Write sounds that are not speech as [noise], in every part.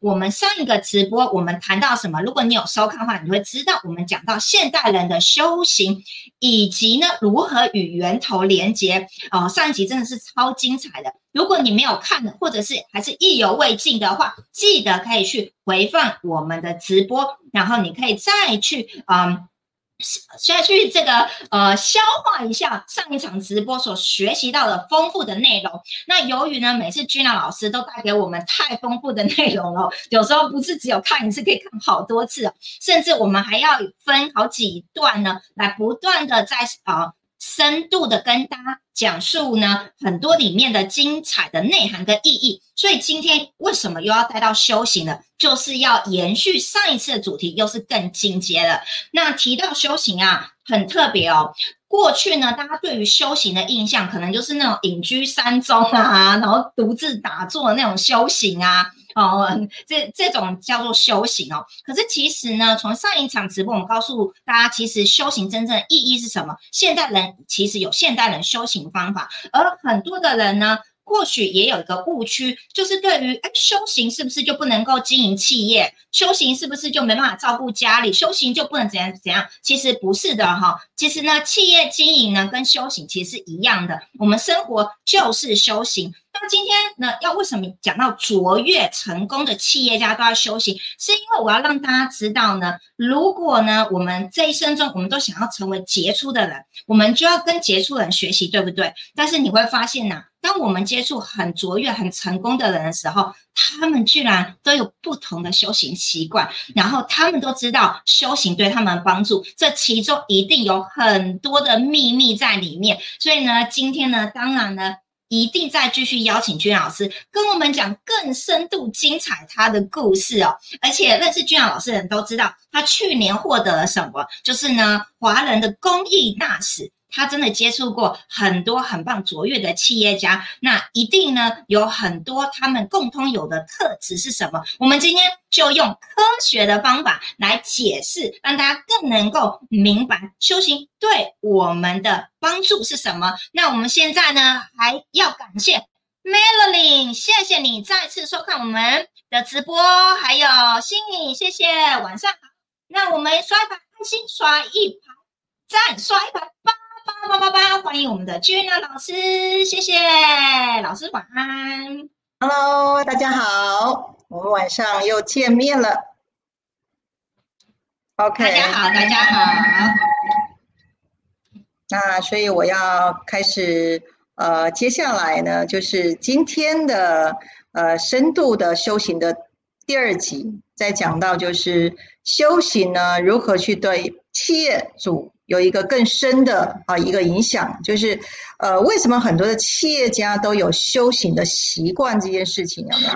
我们上一个直播我们谈到什么？如果你有收看的话，你会知道我们讲到现代人的修行，以及呢如何与源头连接。哦，上一集真的是超精彩的。如果你没有看的，或者是还是意犹未尽的话，记得可以去回放我们的直播，然后你可以再去嗯。先去这个呃消化一下上一场直播所学习到的丰富的内容。那由于呢，每次 Gina 老师都带给我们太丰富的内容了，[laughs] 有时候不是只有看一次，可以看好多次，甚至我们还要分好几段呢，来不断的在啊。深度的跟大家讲述呢，很多里面的精彩的内涵跟意义。所以今天为什么又要带到修行呢？就是要延续上一次的主题，又是更进阶的。那提到修行啊，很特别哦。过去呢，大家对于修行的印象，可能就是那种隐居山中啊，然后独自打坐那种修行啊。哦，这这种叫做修行哦。可是其实呢，从上一场直播，我们告诉大家，其实修行真正的意义是什么？现代人其实有现代人修行方法，而很多的人呢。或许也有一个误区，就是对于哎修行是不是就不能够经营企业？修行是不是就没办法照顾家里？修行就不能怎样怎样？其实不是的哈。其实呢，企业经营呢跟修行其实是一样的。我们生活就是修行。那今天呢，要为什么讲到卓越成功的企业家都要修行？是因为我要让大家知道呢，如果呢我们这一生中我们都想要成为杰出的人，我们就要跟杰出人学习，对不对？但是你会发现呢。当我们接触很卓越、很成功的人的时候，他们居然都有不同的修行习惯，然后他们都知道修行对他们帮助，这其中一定有很多的秘密在里面。所以呢，今天呢，当然呢，一定再继续邀请君老师跟我们讲更深度、精彩他的故事哦。而且认识君老师的人都知道，他去年获得了什么？就是呢，华人的公益大使。他真的接触过很多很棒卓越的企业家，那一定呢有很多他们共通有的特质是什么？我们今天就用科学的方法来解释，让大家更能够明白修行对我们的帮助是什么。那我们现在呢还要感谢 Melody，谢谢你再次收看我们的直播，还有心颖，谢谢，晚上好。那我们刷一排爱心，刷一排赞，刷一排八。八八八！欢迎我们的君娜老师，谢谢老师，晚安。Hello，大家好，我们晚上又见面了。OK，大家好，大家好。那所以我要开始，呃，接下来呢，就是今天的呃深度的修行的第二集，再讲到就是修行呢如何去对企业主。有一个更深的啊一个影响，就是呃为什么很多的企业家都有修行的习惯这件事情有没有？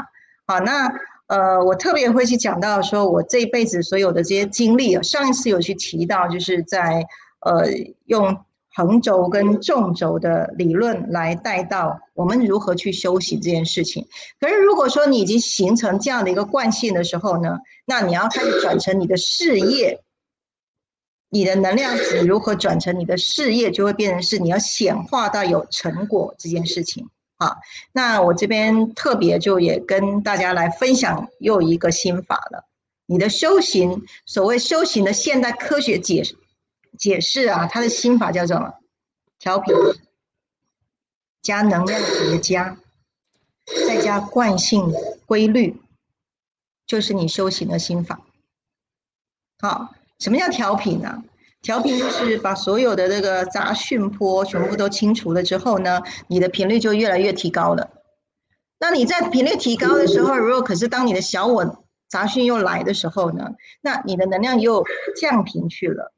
好，那呃我特别会去讲到说我这一辈子所有的这些经历啊，上一次有去提到，就是在呃用横轴跟纵轴的理论来带到我们如何去修行这件事情。可是如果说你已经形成这样的一个惯性的时候呢，那你要开始转成你的事业。你的能量值如何转成你的事业，就会变成是你要显化到有成果这件事情。好，那我这边特别就也跟大家来分享又一个心法了。你的修行，所谓修行的现代科学解解释啊，它的心法叫做调频加能量叠加，再加惯性规律，就是你修行的心法。好。什么叫调频呢？调频就是把所有的这个杂讯波全部都清除了之后呢，你的频率就越来越提高了。那你在频率提高的时候，如果可是当你的小我杂讯又来的时候呢，那你的能量又降频去了。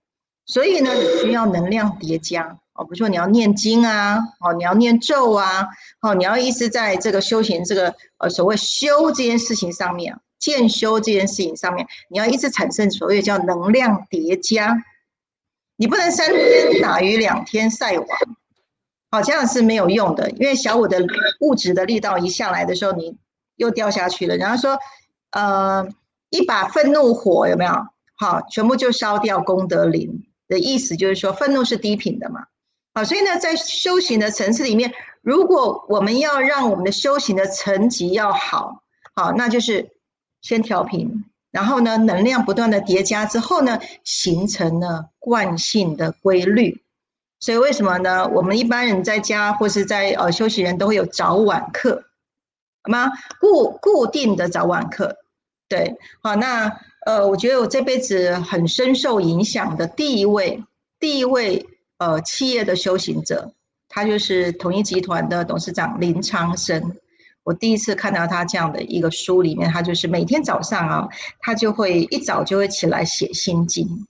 所以呢，你需要能量叠加哦，比如说你要念经啊，哦，你要念咒啊，哦，你要一直在这个修行这个呃所谓修这件事情上面。渐修这件事情上面，你要一直产生所谓叫能量叠加，你不能三天打鱼两天晒网，好这样是没有用的。因为小五的物质的力道一下来的时候，你又掉下去了。然后说，呃，一把愤怒火有没有？好，全部就烧掉功德林的意思就是说，愤怒是低频的嘛。好，所以呢，在修行的层次里面，如果我们要让我们的修行的层级要好，好，那就是。先调频，然后呢，能量不断的叠加之后呢，形成了惯性的规律。所以为什么呢？我们一般人在家或是在呃休息人都会有早晚课，好吗？固固定的早晚课，对，好，那呃，我觉得我这辈子很深受影响的第一位，第一位呃企业的修行者，他就是统一集团的董事长林昌生。我第一次看到他这样的一个书里面，他就是每天早上啊，他就会一早就会起来写心经。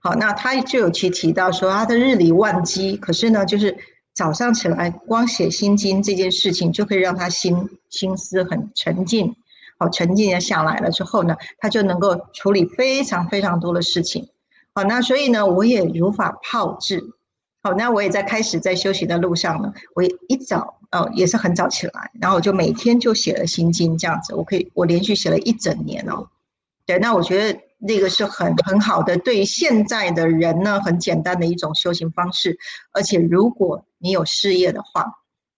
好，那他就有去提到说，他的日理万机，可是呢，就是早上起来光写心经这件事情，就可以让他心心思很沉静，好，沉静的下来了之后呢，他就能够处理非常非常多的事情。好，那所以呢，我也如法炮制。好，那我也在开始在休息的路上呢，我也一早哦也是很早起来，然后我就每天就写了心经这样子，我可以我连续写了一整年哦。对，那我觉得。那个是很很好的，对于现在的人呢，很简单的一种修行方式。而且，如果你有事业的话，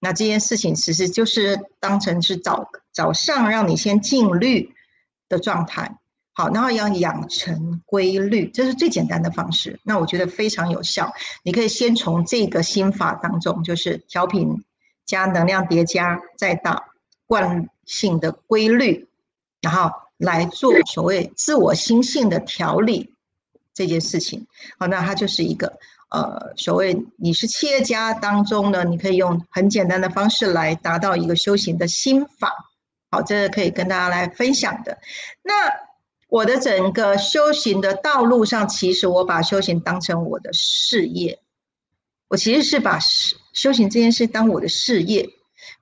那这件事情其实就是当成是早早上让你先静虑的状态，好，然后要养成规律，这是最简单的方式。那我觉得非常有效。你可以先从这个心法当中，就是调频加能量叠加，再到惯性的规律，然后。来做所谓自我心性的调理这件事情，好，那它就是一个呃，所谓你是企业家当中呢，你可以用很简单的方式来达到一个修行的心法，好，这是可以跟大家来分享的。那我的整个修行的道路上，其实我把修行当成我的事业，我其实是把修行这件事当我的事业。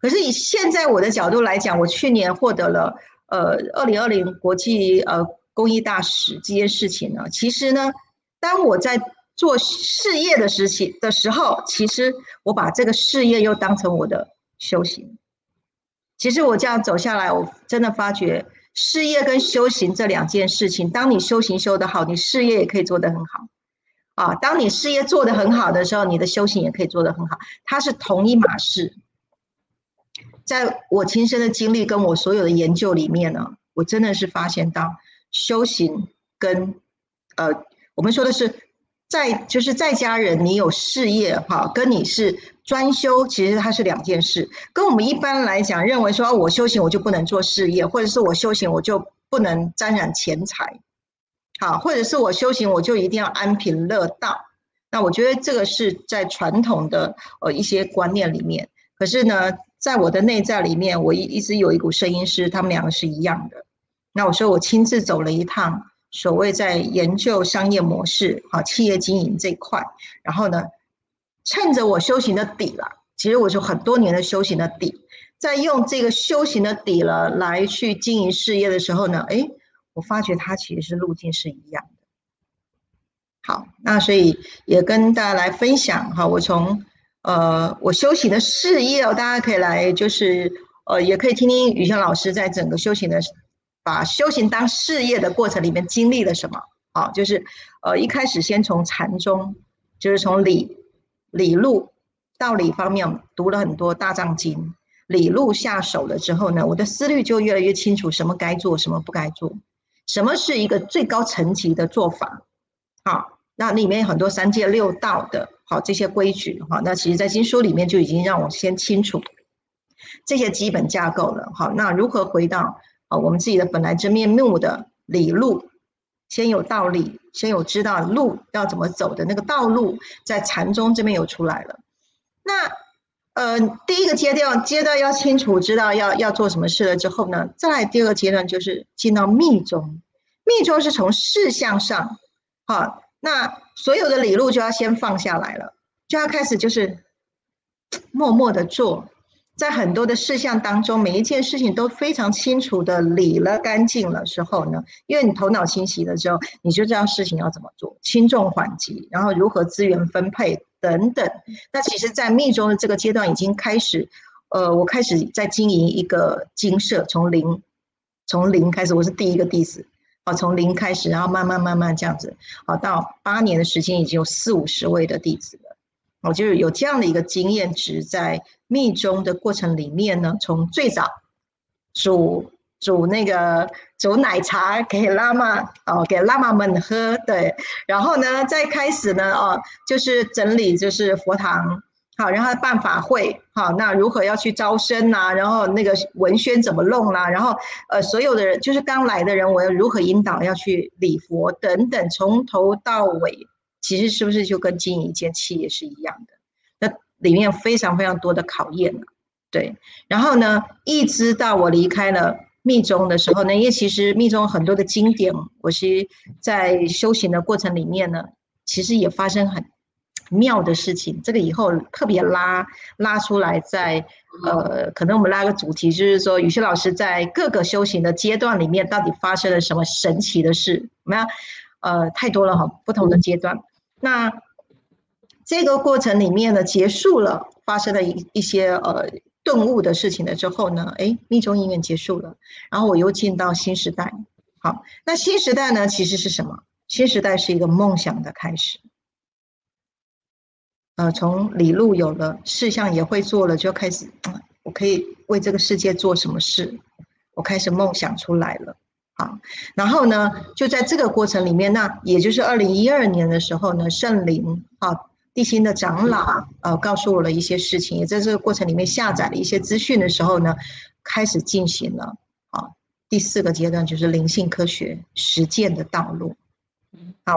可是以现在我的角度来讲，我去年获得了。呃，二零二零国际呃公益大使这件事情呢，其实呢，当我在做事业的时期的时候，其实我把这个事业又当成我的修行。其实我这样走下来，我真的发觉事业跟修行这两件事情，当你修行修得好，你事业也可以做得很好。啊，当你事业做得很好的时候，你的修行也可以做得很好，它是同一码事。在我亲身的经历跟我所有的研究里面呢，我真的是发现到修行跟呃，我们说的是在就是在家人，你有事业哈，跟你是专修，其实它是两件事。跟我们一般来讲，认为说我修行我就不能做事业，或者是我修行我就不能沾染钱财，好，或者是我修行我就一定要安贫乐道。那我觉得这个是在传统的呃一些观念里面，可是呢。在我的内在里面，我一一直有一股声音是他们两个是一样的。那我说我亲自走了一趟，所谓在研究商业模式、好企业经营这一块，然后呢，趁着我修行的底了，其实我就很多年的修行的底，在用这个修行的底了来去经营事业的时候呢，哎，我发觉它其实是路径是一样的。好，那所以也跟大家来分享哈，我从。呃，我修行的事业哦，大家可以来，就是呃，也可以听听雨轩老师在整个修行的，把修行当事业的过程里面经历了什么。好，就是呃，一开始先从禅宗，就是从理理路道理方面读了很多大藏经，理路下手了之后呢，我的思虑就越来越清楚，什么该做，什么不该做，什么是一个最高层级的做法。好，那里面很多三界六道的。好，这些规矩哈，那其实，在经书里面就已经让我先清楚这些基本架构了。好，那如何回到啊我们自己的本来真面目的理路？先有道理，先有知道路要怎么走的那个道路，在禅宗这边有出来了。那呃，第一个阶段阶段要清楚知道要要做什么事了之后呢，再第二个阶段就是进到密宗。密宗是从事项上，好。那所有的理路就要先放下来了，就要开始就是默默的做，在很多的事项当中，每一件事情都非常清楚的理了干净了之后呢，因为你头脑清晰了之后，你就知道事情要怎么做，轻重缓急，然后如何资源分配等等。那其实，在密宗的这个阶段已经开始，呃，我开始在经营一个精舍，从零从零开始，我是第一个弟子。好，从零开始，然后慢慢慢慢这样子，好，到八年的时间已经有四五十位的弟子了。我就是有这样的一个经验值，在密宗的过程里面呢，从最早主煮那个煮奶茶给喇嘛哦，给喇嘛们喝，对，然后呢，再开始呢，哦，就是整理就是佛堂，好，然后办法会，好，那如何要去招生呐？然后那个文宣怎么弄啦？然后呃，所有的人就是刚来的人，我要如何引导要去礼佛等等，从头到尾，其实是不是就跟经营一间企业是一样的？那里面非常非常多的考验对，然后呢，一直到我离开了。密宗的时候呢，因为其实密宗很多的经典，我是在修行的过程里面呢，其实也发生很妙的事情。这个以后特别拉拉出来，在呃，可能我们拉个主题，就是说，雨轩老师在各个修行的阶段里面，到底发生了什么神奇的事？没有，呃，太多了哈，不同的阶段。那这个过程里面呢，结束了，发生了一一些呃。顿悟的事情了之后呢，哎，密宗音乐结束了，然后我又进到新时代。好，那新时代呢，其实是什么？新时代是一个梦想的开始。呃，从理路有了，事项也会做了，就开始，[tsk] 我可以为这个世界做什么事？我开始梦想出来了。好，然后呢，就在这个过程里面，那也就是二零一二年的时候呢，圣灵啊。地心的长老呃告诉我了一些事情，也在这个过程里面下载了一些资讯的时候呢，开始进行了啊第四个阶段就是灵性科学实践的道路。好，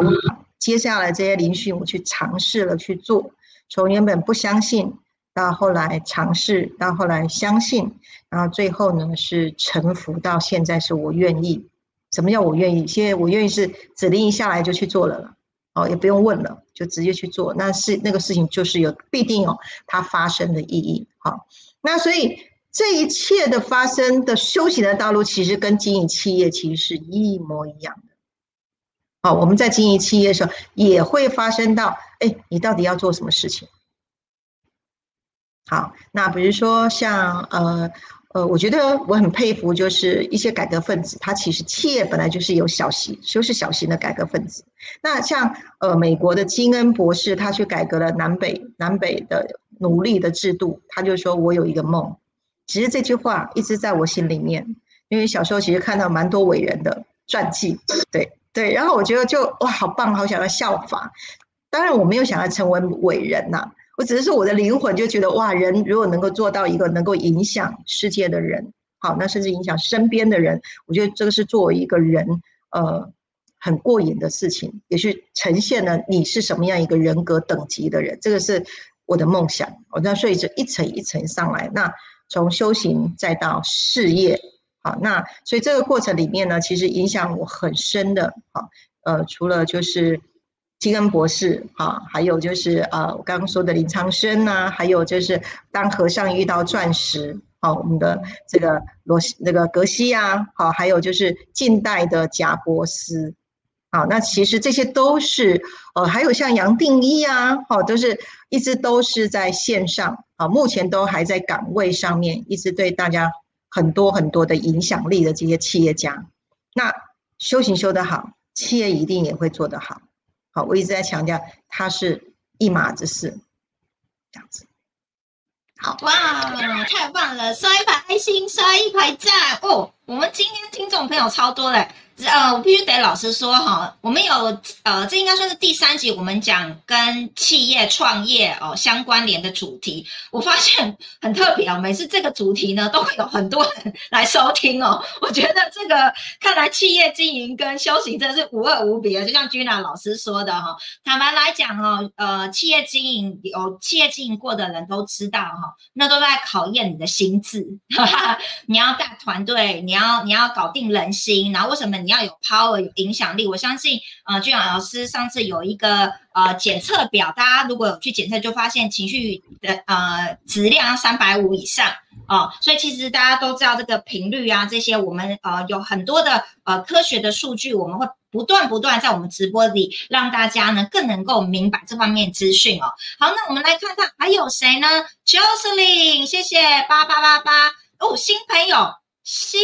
接下来这些灵讯我去尝试了去做，从原本不相信到后来尝试，到后来相信，然后最后呢是臣服到现在是我愿意。什么叫我愿意？现在我愿意是指令一下来就去做了。哦，也不用问了，就直接去做。那是那个事情，就是有必定有它发生的意义。好，那所以这一切的发生的修行的道路，其实跟经营企业其实是一模一样的。好，我们在经营企业的时候，也会发生到，哎，你到底要做什么事情？好，那比如说像呃。呃，我觉得我很佩服，就是一些改革分子，他其实企业本来就是有小型，就是小型的改革分子。那像呃美国的金恩博士，他去改革了南北南北的奴隶的制度，他就说我有一个梦。其实这句话一直在我心里面，因为小时候其实看到蛮多伟人的传记，对对，然后我觉得就哇好棒，好想要效法。当然我没有想要成为伟人呐。我只是说，我的灵魂就觉得哇，人如果能够做到一个能够影响世界的人，好，那甚至影响身边的人，我觉得这个是作为一个人，呃，很过瘾的事情，也是呈现了你是什么样一个人格等级的人，这个是我的梦想。我那所以就一层一层上来，那从修行再到事业，好，那所以这个过程里面呢，其实影响我很深的，好，呃，除了就是。金恩博士，哈，还有就是呃，我刚刚说的林长生呐，还有就是当和尚遇到钻石，好，我们的这个罗西那个格西啊，好，还有就是近代的贾伯斯，好，那其实这些都是，呃，还有像杨定一啊，好，都是一直都是在线上，啊，目前都还在岗位上面，一直对大家很多很多的影响力的这些企业家，那修行修得好，企业一定也会做得好。好，我一直在强调，它是一码子事，这样子。好哇，太棒了！刷一排爱心，刷一排赞哦。我们今天听众朋友超多嘞。呃，我必须得老实说哈，我们有呃，这应该算是第三集，我们讲跟企业创业哦相关联的主题。我发现很特别哦，每次这个主题呢，都会有很多人来收听哦。我觉得这个看来企业经营跟修行真的是无二无别就像君娜老师说的哈，坦白来讲哦，呃，企业经营有企业经营过的人都知道哈，那都在考验你的心智。哈 [laughs] 哈你要带团队，你要你要搞定人心，然后为什么你？你要有 power 有影响力，我相信，呃，俊朗老师上次有一个呃检测表，大家如果有去检测，就发现情绪的呃质量三百五以上哦，所以其实大家都知道这个频率啊，这些我们呃有很多的呃科学的数据，我们会不断不断在我们直播里让大家呢更能够明白这方面资讯哦。好，那我们来看看还有谁呢？Jocelyn，谢谢八八八八哦，新朋友。新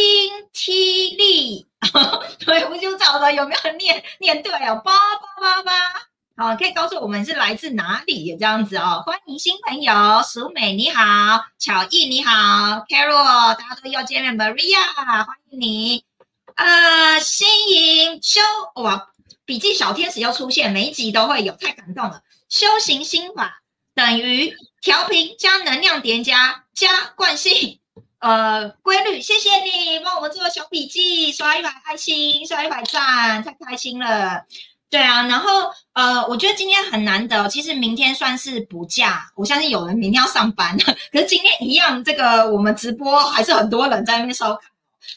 T 力，[laughs] 对，我就找了有没有念念对哦，八八八八，好，可以告诉我们是来自哪里这样子哦。欢迎新朋友，淑美你好，巧艺你好，Carol，大家都又见面，Maria，欢迎你。呃，新颖修哇，笔记小天使又出现，每一集都会有，太感动了。修行心法等于调频加能量叠加加惯性，呃，规律。谢谢你帮我们做小笔记，刷一百爱心，刷一百赞，太开心了。对啊，然后呃，我觉得今天很难得，其实明天算是补假，我相信有人明天要上班，[laughs] 可是今天一样，这个我们直播还是很多人在那边收看。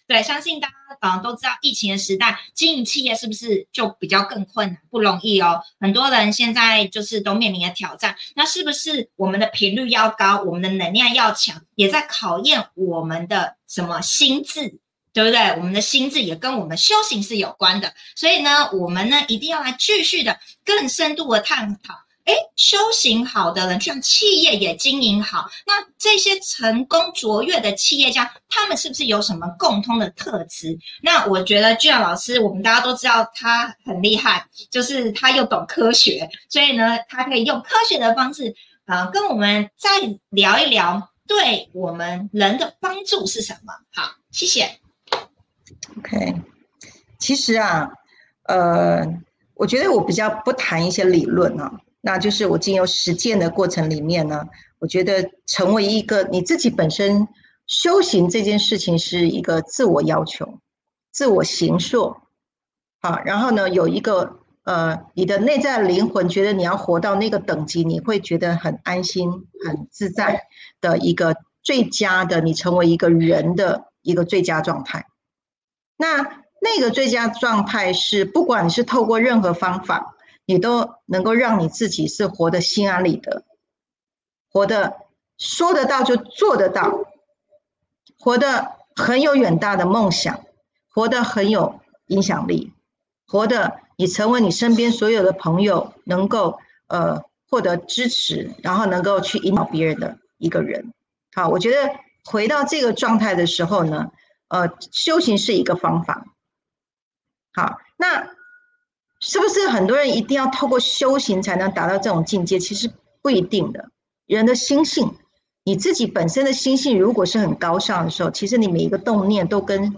对，相信大家嗯都知道，疫情的时代，经营企业是不是就比较更困难，不容易哦。很多人现在就是都面临着挑战，那是不是我们的频率要高，我们的能量要强，也在考验我们的什么心智？对不对？我们的心智也跟我们修行是有关的，所以呢，我们呢一定要来继续的更深度的探讨。哎，修行好的人，像企业也经营好，那这些成功卓越的企业家，他们是不是有什么共通的特质？那我觉得俊老师，我们大家都知道他很厉害，就是他又懂科学，所以呢，他可以用科学的方式啊，跟我们再聊一聊，对我们人的帮助是什么？好，谢谢。OK，其实啊，呃，我觉得我比较不谈一些理论啊，那就是我经由实践的过程里面呢，我觉得成为一个你自己本身修行这件事情是一个自我要求、自我形塑，好，然后呢，有一个呃，你的内在灵魂觉得你要活到那个等级，你会觉得很安心、很自在的一个最佳的，你成为一个人的一个最佳状态。那那个最佳状态是，不管你是透过任何方法，你都能够让你自己是活得心安理得，活得说得到就做得到，活得很有远大的梦想，活得很有影响力，活得你成为你身边所有的朋友能够呃获得支持，然后能够去引导别人的一个人。好，我觉得回到这个状态的时候呢。呃，修行是一个方法。好，那是不是很多人一定要透过修行才能达到这种境界？其实不一定的。人的心性，你自己本身的心性如果是很高尚的时候，其实你每一个动念都跟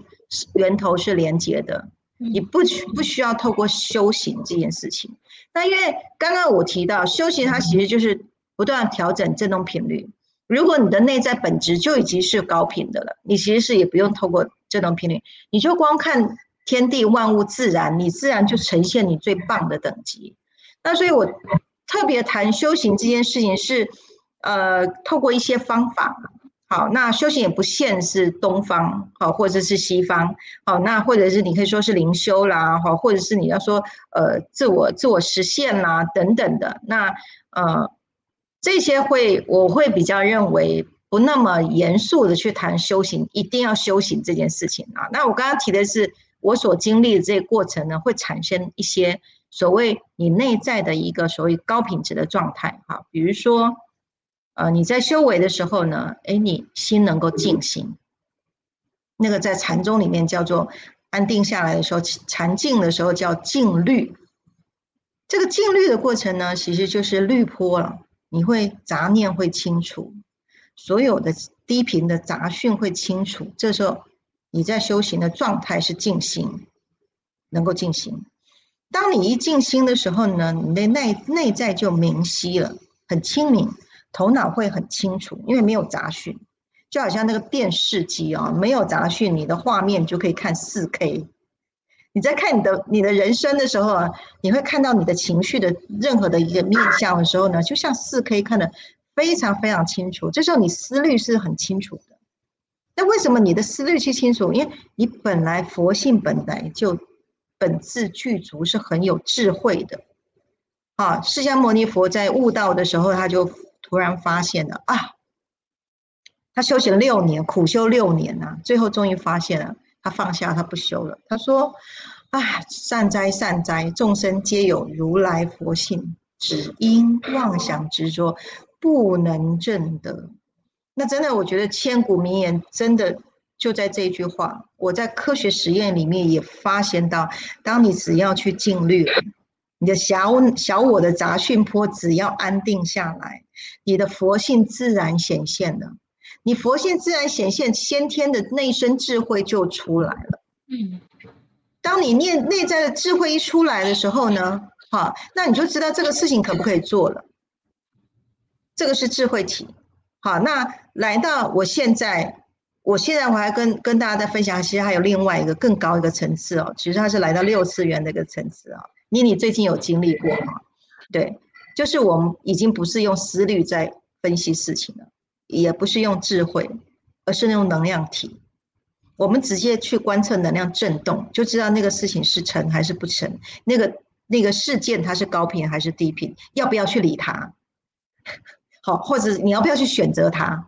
源头是连接的。你不需不需要透过修行这件事情。那因为刚刚我提到修行，它其实就是不断调整振动频率。如果你的内在本质就已经是高频的了，你其实是也不用透过振动频率，你就光看天地万物自然，你自然就呈现你最棒的等级。那所以我特别谈修行这件事情是，呃，透过一些方法。好，那修行也不限是东方，好，或者是西方，好，那或者是你可以说是灵修啦，好，或者是你要说呃自我自我实现啦等等的，那呃。这些会，我会比较认为不那么严肃的去谈修行，一定要修行这件事情啊。那我刚刚提的是我所经历的这个过程呢，会产生一些所谓你内在的一个所谓高品质的状态哈。比如说，呃，你在修为的时候呢，哎，你心能够静心，那个在禅宗里面叫做安定下来的时候，禅静的时候叫静虑。这个静虑的过程呢，其实就是滤波了。你会杂念会清除，所有的低频的杂讯会清除。这时候你在修行的状态是静心，能够静心。当你一静心的时候呢，你的内内在就明晰了，很清明，头脑会很清楚，因为没有杂讯。就好像那个电视机啊，没有杂讯，你的画面就可以看四 K。你在看你的你的人生的时候啊，你会看到你的情绪的任何的一个面相的时候呢，就像四 K 看的非常非常清楚。这时候你思虑是很清楚。那为什么你的思虑去清楚？因为你本来佛性本来就本自具足，是很有智慧的。啊，释迦牟尼佛在悟道的时候，他就突然发现了啊，他修行六年，苦修六年呐，最后终于发现了。他放下，他不修了。他说：“啊，善哉善哉，众生皆有如来佛性，只因妄想执着，不能证得。”那真的，我觉得千古名言真的就在这句话。我在科学实验里面也发现到，当你只要去静虑，你的小小我的杂讯波只要安定下来，你的佛性自然显现了。你佛性自然显现，先天的内生智慧就出来了。嗯，当你念内在的智慧一出来的时候呢，好，那你就知道这个事情可不可以做了。这个是智慧体。好，那来到我现在，我现在我还跟跟大家在分享，其实还有另外一个更高一个层次哦。其实它是来到六次元的一个层次哦。妮妮最近有经历过吗？对，就是我们已经不是用思虑在分析事情了。也不是用智慧，而是用能量体。我们直接去观测能量震动，就知道那个事情是成还是不成。那个那个事件它是高频还是低频，要不要去理它？[laughs] 好，或者你要不要去选择它？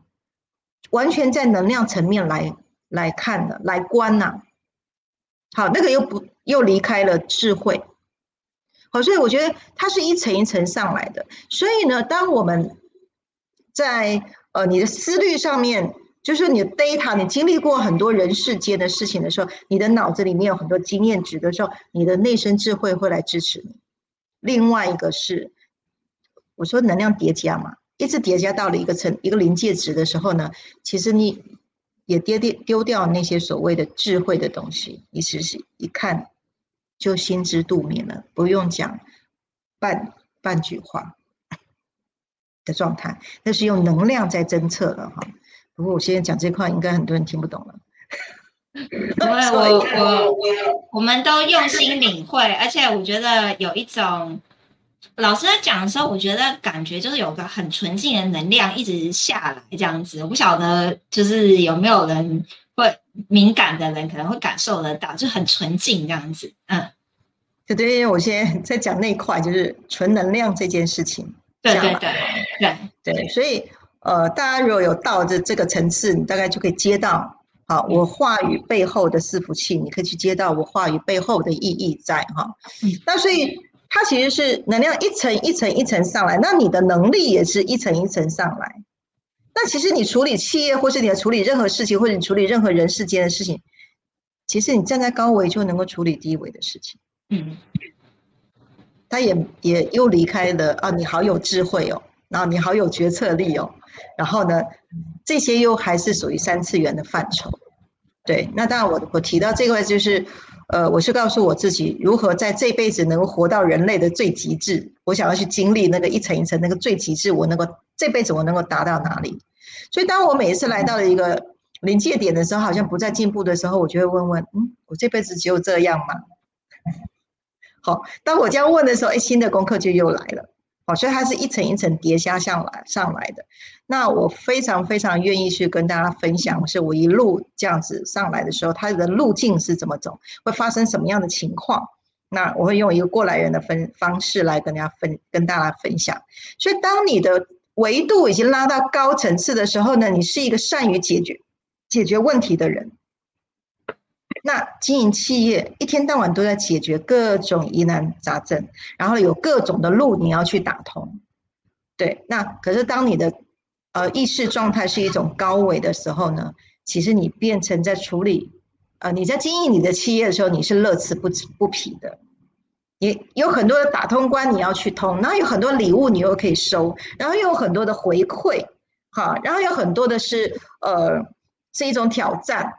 完全在能量层面来来看的，来观呐。好，那个又不又离开了智慧。好，所以我觉得它是一层一层上来的。所以呢，当我们在呃，你的思虑上面，就是你的 data，你经历过很多人世间的事情的时候，你的脑子里面有很多经验值的时候，你的内生智慧会来支持你。另外一个是，我说能量叠加嘛，一直叠加到了一个层一个临界值的时候呢，其实你也跌跌丢掉那些所谓的智慧的东西，你其实一看就心知肚明了，不用讲半半句话。的状态，那是用能量在侦测的哈。不过我现在讲这块，应该很多人听不懂了。[laughs] 因为我我我们都用心领会，而且我觉得有一种老师在讲的时候，我觉得感觉就是有个很纯净的能量一直下来这样子。我不晓得就是有没有人会敏感的人可能会感受得到，就很纯净这样子。嗯，对对，我现在在讲那块，就是纯能量这件事情。对对对对对，所以呃，大家如果有到这这个层次，你大概就可以接到，好，我话语背后的伺服器，你可以去接到我话语背后的意义在哈。那所以它其实是能量一层一层一层上来，那你的能力也是一层一层上来。那其实你处理企业，或是你要处理任何事情，或者你处理任何人世间的事情，其实你站在高维就能够处理低维的事情。嗯。他也也又离开了啊！你好有智慧哦，然后你好有决策力哦，然后呢，这些又还是属于三次元的范畴。对，那当然我我提到这个就是，呃，我是告诉我自己如何在这辈子能够活到人类的最极致。我想要去经历那个一层一层那个最极致，我能够这辈子我能够达到哪里？所以当我每一次来到了一个临界点的时候，好像不再进步的时候，我就会问问：嗯，我这辈子只有这样吗？[laughs] 好，当我这样问的时候，哎，新的功课就又来了。好，所以它是一层一层叠加上来上来的。那我非常非常愿意去跟大家分享，是我一路这样子上来的时候，它的路径是怎么走，会发生什么样的情况。那我会用一个过来人的分方式来跟大家分跟大家分享。所以，当你的维度已经拉到高层次的时候呢，你是一个善于解决解决问题的人。那经营企业一天到晚都在解决各种疑难杂症，然后有各种的路你要去打通，对。那可是当你的呃意识状态是一种高维的时候呢，其实你变成在处理呃你在经营你的企业的时候，你是乐此不不疲的。也有很多的打通关你要去通，然后有很多礼物你又可以收，然后又有很多的回馈，哈，然后有很多的是呃是一种挑战。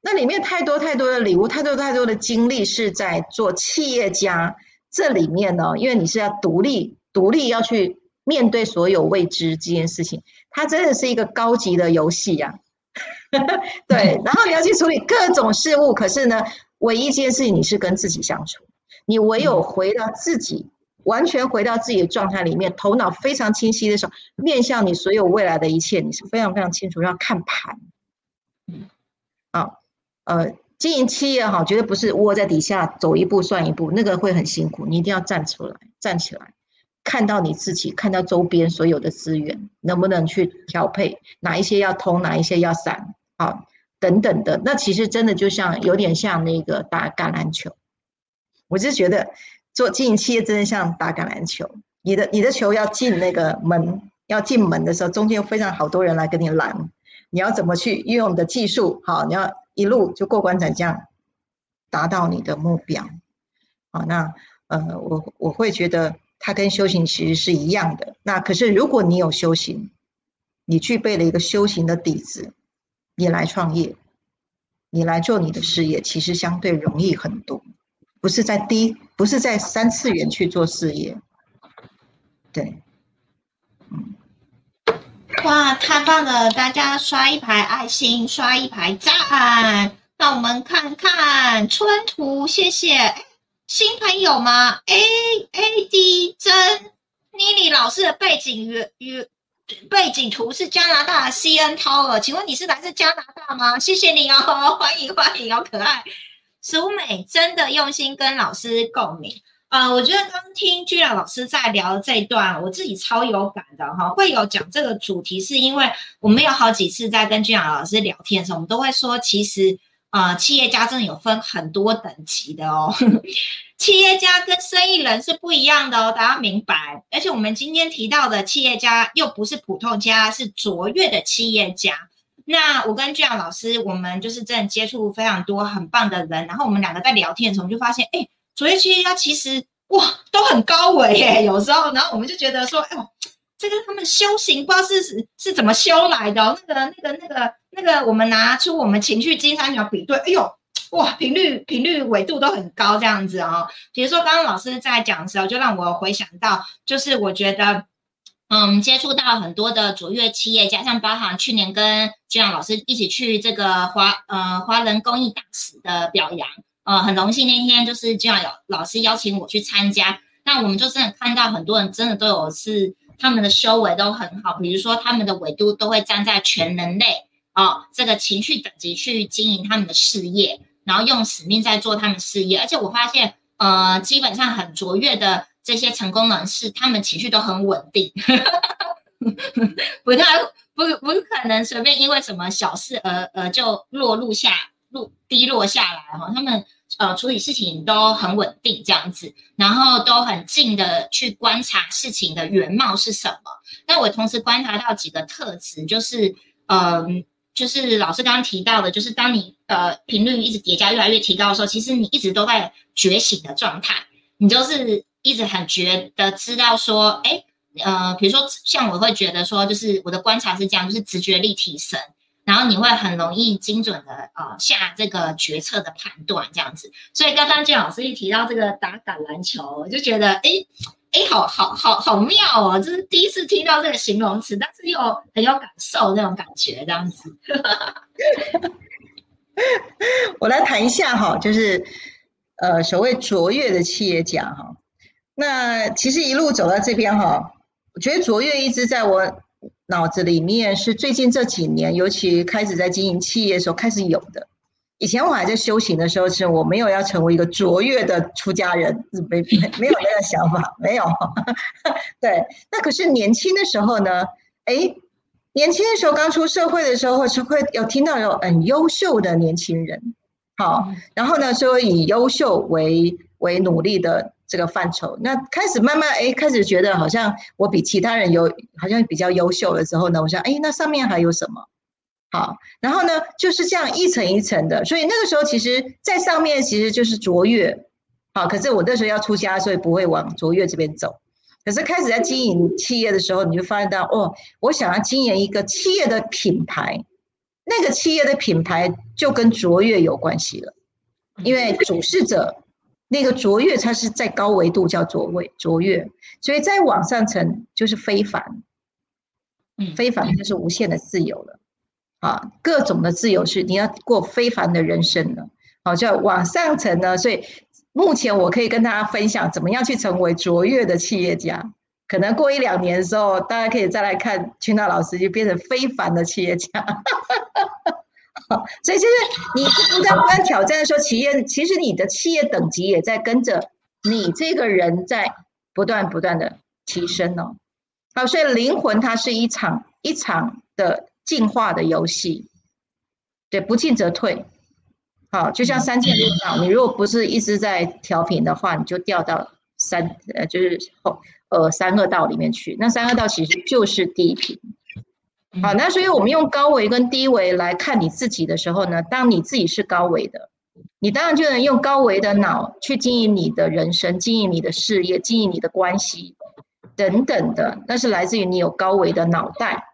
那里面太多太多的礼物，太多太多的精力是在做企业家。这里面呢，因为你是要独立、独立要去面对所有未知这件事情，它真的是一个高级的游戏呀。[laughs] 对，然后你要去处理各种事物，可是呢，唯一一件事情你是跟自己相处，你唯有回到自己，完全回到自己的状态里面，头脑非常清晰的时候，面向你所有未来的一切，你是非常非常清楚要看盘。呃，经营企业哈，绝对不是窝在底下走一步算一步，那个会很辛苦。你一定要站出来，站起来，看到你自己，看到周边所有的资源，能不能去调配，哪一些要通，哪一些要散，啊，等等的。那其实真的就像有点像那个打橄榄球。我就觉得做经营企业真的像打橄榄球，你的你的球要进那个门，要进门的时候，中间非常好多人来跟你拦，你要怎么去运用的技术？好，你要。一路就过关斩将，达到你的目标。好，那呃，我我会觉得它跟修行其实是一样的。那可是如果你有修行，你具备了一个修行的底子，你来创业，你来做你的事业，其实相对容易很多。不是在低，不是在三次元去做事业，对，哇，太棒了！大家刷一排爱心，刷一排赞。那我们看看春图，谢谢。新朋友吗？A A D 真妮妮老师的背景与与背景图是加拿大的 C N Tower，请问你是来自加拿大吗？谢谢你哦，[laughs] 欢迎欢迎，好可爱。苏美真的用心跟老师共鸣，呃，我觉得刚听居然老师在聊这一段，我自己超有感的哈。会有讲这个主题，是因为我们有好几次在跟居然老师聊天的时候，我们都会说，其实呃，企业家真的有分很多等级的哦。[laughs] 企业家跟生意人是不一样的哦，大家明白。而且我们今天提到的企业家又不是普通家，是卓越的企业家。那我跟俊阳老师，我们就是真的接触非常多很棒的人，然后我们两个在聊天的时候，就发现，哎，卓越企业家其实哇都很高维耶，[laughs] 有时候，然后我们就觉得说，哎呦，这个他们修行不知道是是是怎么修来的，那个那个那个那个，我们拿出我们情绪金三角比对，哎呦，哇，频率频率纬度都很高这样子哦。比如说刚刚老师在讲的时候，就让我回想到，就是我觉得。嗯，接触到很多的卓越企业家，像包含去年跟居阳老师一起去这个华呃华人公益大使的表扬，呃，很荣幸那天就是居阳有老师邀请我去参加，那我们就真的看到很多人真的都有是他们的修为都很好，比如说他们的维度都会站在全人类哦这个情绪等级去经营他们的事业，然后用使命在做他们事业，而且我发现呃基本上很卓越的。这些成功人士，他们情绪都很稳定，[laughs] 不太不不可能随便因为什么小事而而就落入下落低落下来哈。他们呃处理事情都很稳定这样子，然后都很静的去观察事情的原貌是什么。那我同时观察到几个特质，就是嗯，就是老师刚刚提到的，就是当你呃频率一直叠加越来越提高的时候，其实你一直都在觉醒的状态，你就是。一直很觉得知道说，哎，呃，比如说像我会觉得说，就是我的观察是这样，就是直觉力提升，然后你会很容易精准的呃下这个决策的判断这样子。所以刚刚俊老师一提到这个打橄榄球，我就觉得，哎，哎，好好好好妙哦，这是第一次听到这个形容词，但是又很有感受那种感觉这样子。[laughs] 我来谈一下哈，就是呃所谓卓越的企业家哈。那其实一路走到这边哈，我觉得卓越一直在我脑子里面是最近这几年，尤其开始在经营企业的时候开始有的。以前我还在修行的时候，是我没有要成为一个卓越的出家人，没没 [laughs] 没有那个想法，没有。[laughs] 对，那可是年轻的时候呢？哎，年轻的时候刚出社会的时候，是会有听到有很优秀的年轻人，好，然后呢，说以优秀为为努力的。这个范畴，那开始慢慢哎，开始觉得好像我比其他人有，好像比较优秀的时候呢，我想哎，那上面还有什么？好，然后呢就是这样一层一层的，所以那个时候其实，在上面其实就是卓越，好，可是我那时候要出家，所以不会往卓越这边走。可是开始在经营企业的时候，你就发现到哦，我想要经营一个企业的品牌，那个企业的品牌就跟卓越有关系了，因为主事者。那个卓越，它是在高维度叫卓位卓越，所以再往上层就是非凡，嗯，非凡就是无限的自由了，啊，各种的自由是你要过非凡的人生了，好，叫往上层呢。所以目前我可以跟大家分享，怎么样去成为卓越的企业家。可能过一两年的时候，大家可以再来看群娜老师，就变成非凡的企业家。[laughs] 所以就是你不断不断挑战的时候，企业其实你的企业等级也在跟着你这个人在不断不断的提升哦。好，所以灵魂它是一场一场的进化的游戏，对，不进则退。好，就像三千六道，你如果不是一直在调频的话，你就掉到三呃就是后呃三恶道里面去。那三恶道其实就是低频。好，那所以我们用高维跟低维来看你自己的时候呢，当你自己是高维的，你当然就能用高维的脑去经营你的人生、经营你的事业、经营你的关系等等的。那是来自于你有高维的脑袋。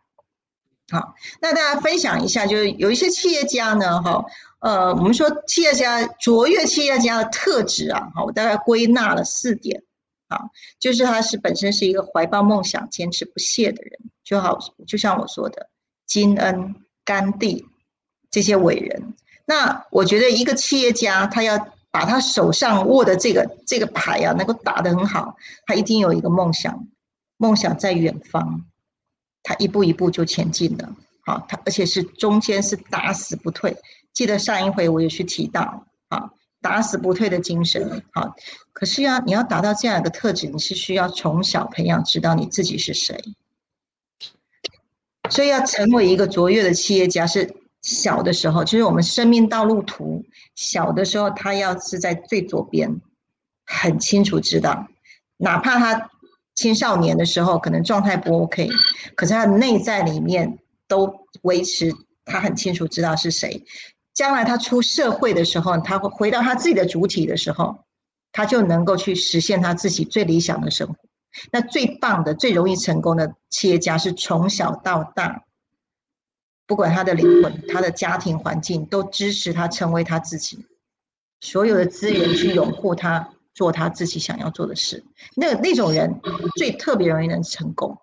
好，那大家分享一下，就是有一些企业家呢，哈，呃，我们说企业家卓越企业家的特质啊，哈，我大概归纳了四点。啊，就是他是本身是一个怀抱梦想、坚持不懈的人，就好，就像我说的，金恩、甘地这些伟人。那我觉得一个企业家，他要把他手上握的这个这个牌啊，能够打得很好，他一定有一个梦想，梦想在远方，他一步一步就前进了。好，他而且是中间是打死不退。记得上一回我也去提到，啊。打死不退的精神，好。可是呀，你要达到这样一个特质，你是需要从小培养，知道你自己是谁。所以要成为一个卓越的企业家，是小的时候，就是我们生命道路图。小的时候，他要是在最左边，很清楚知道，哪怕他青少年的时候可能状态不 OK，可是他内在里面都维持，他很清楚知道是谁。将来他出社会的时候，他会回到他自己的主体的时候，他就能够去实现他自己最理想的生活。那最棒的、最容易成功的企业家是从小到大，不管他的灵魂、他的家庭环境都支持他成为他自己，所有的资源去拥护他做他自己想要做的事。那那种人最特别容易能成功。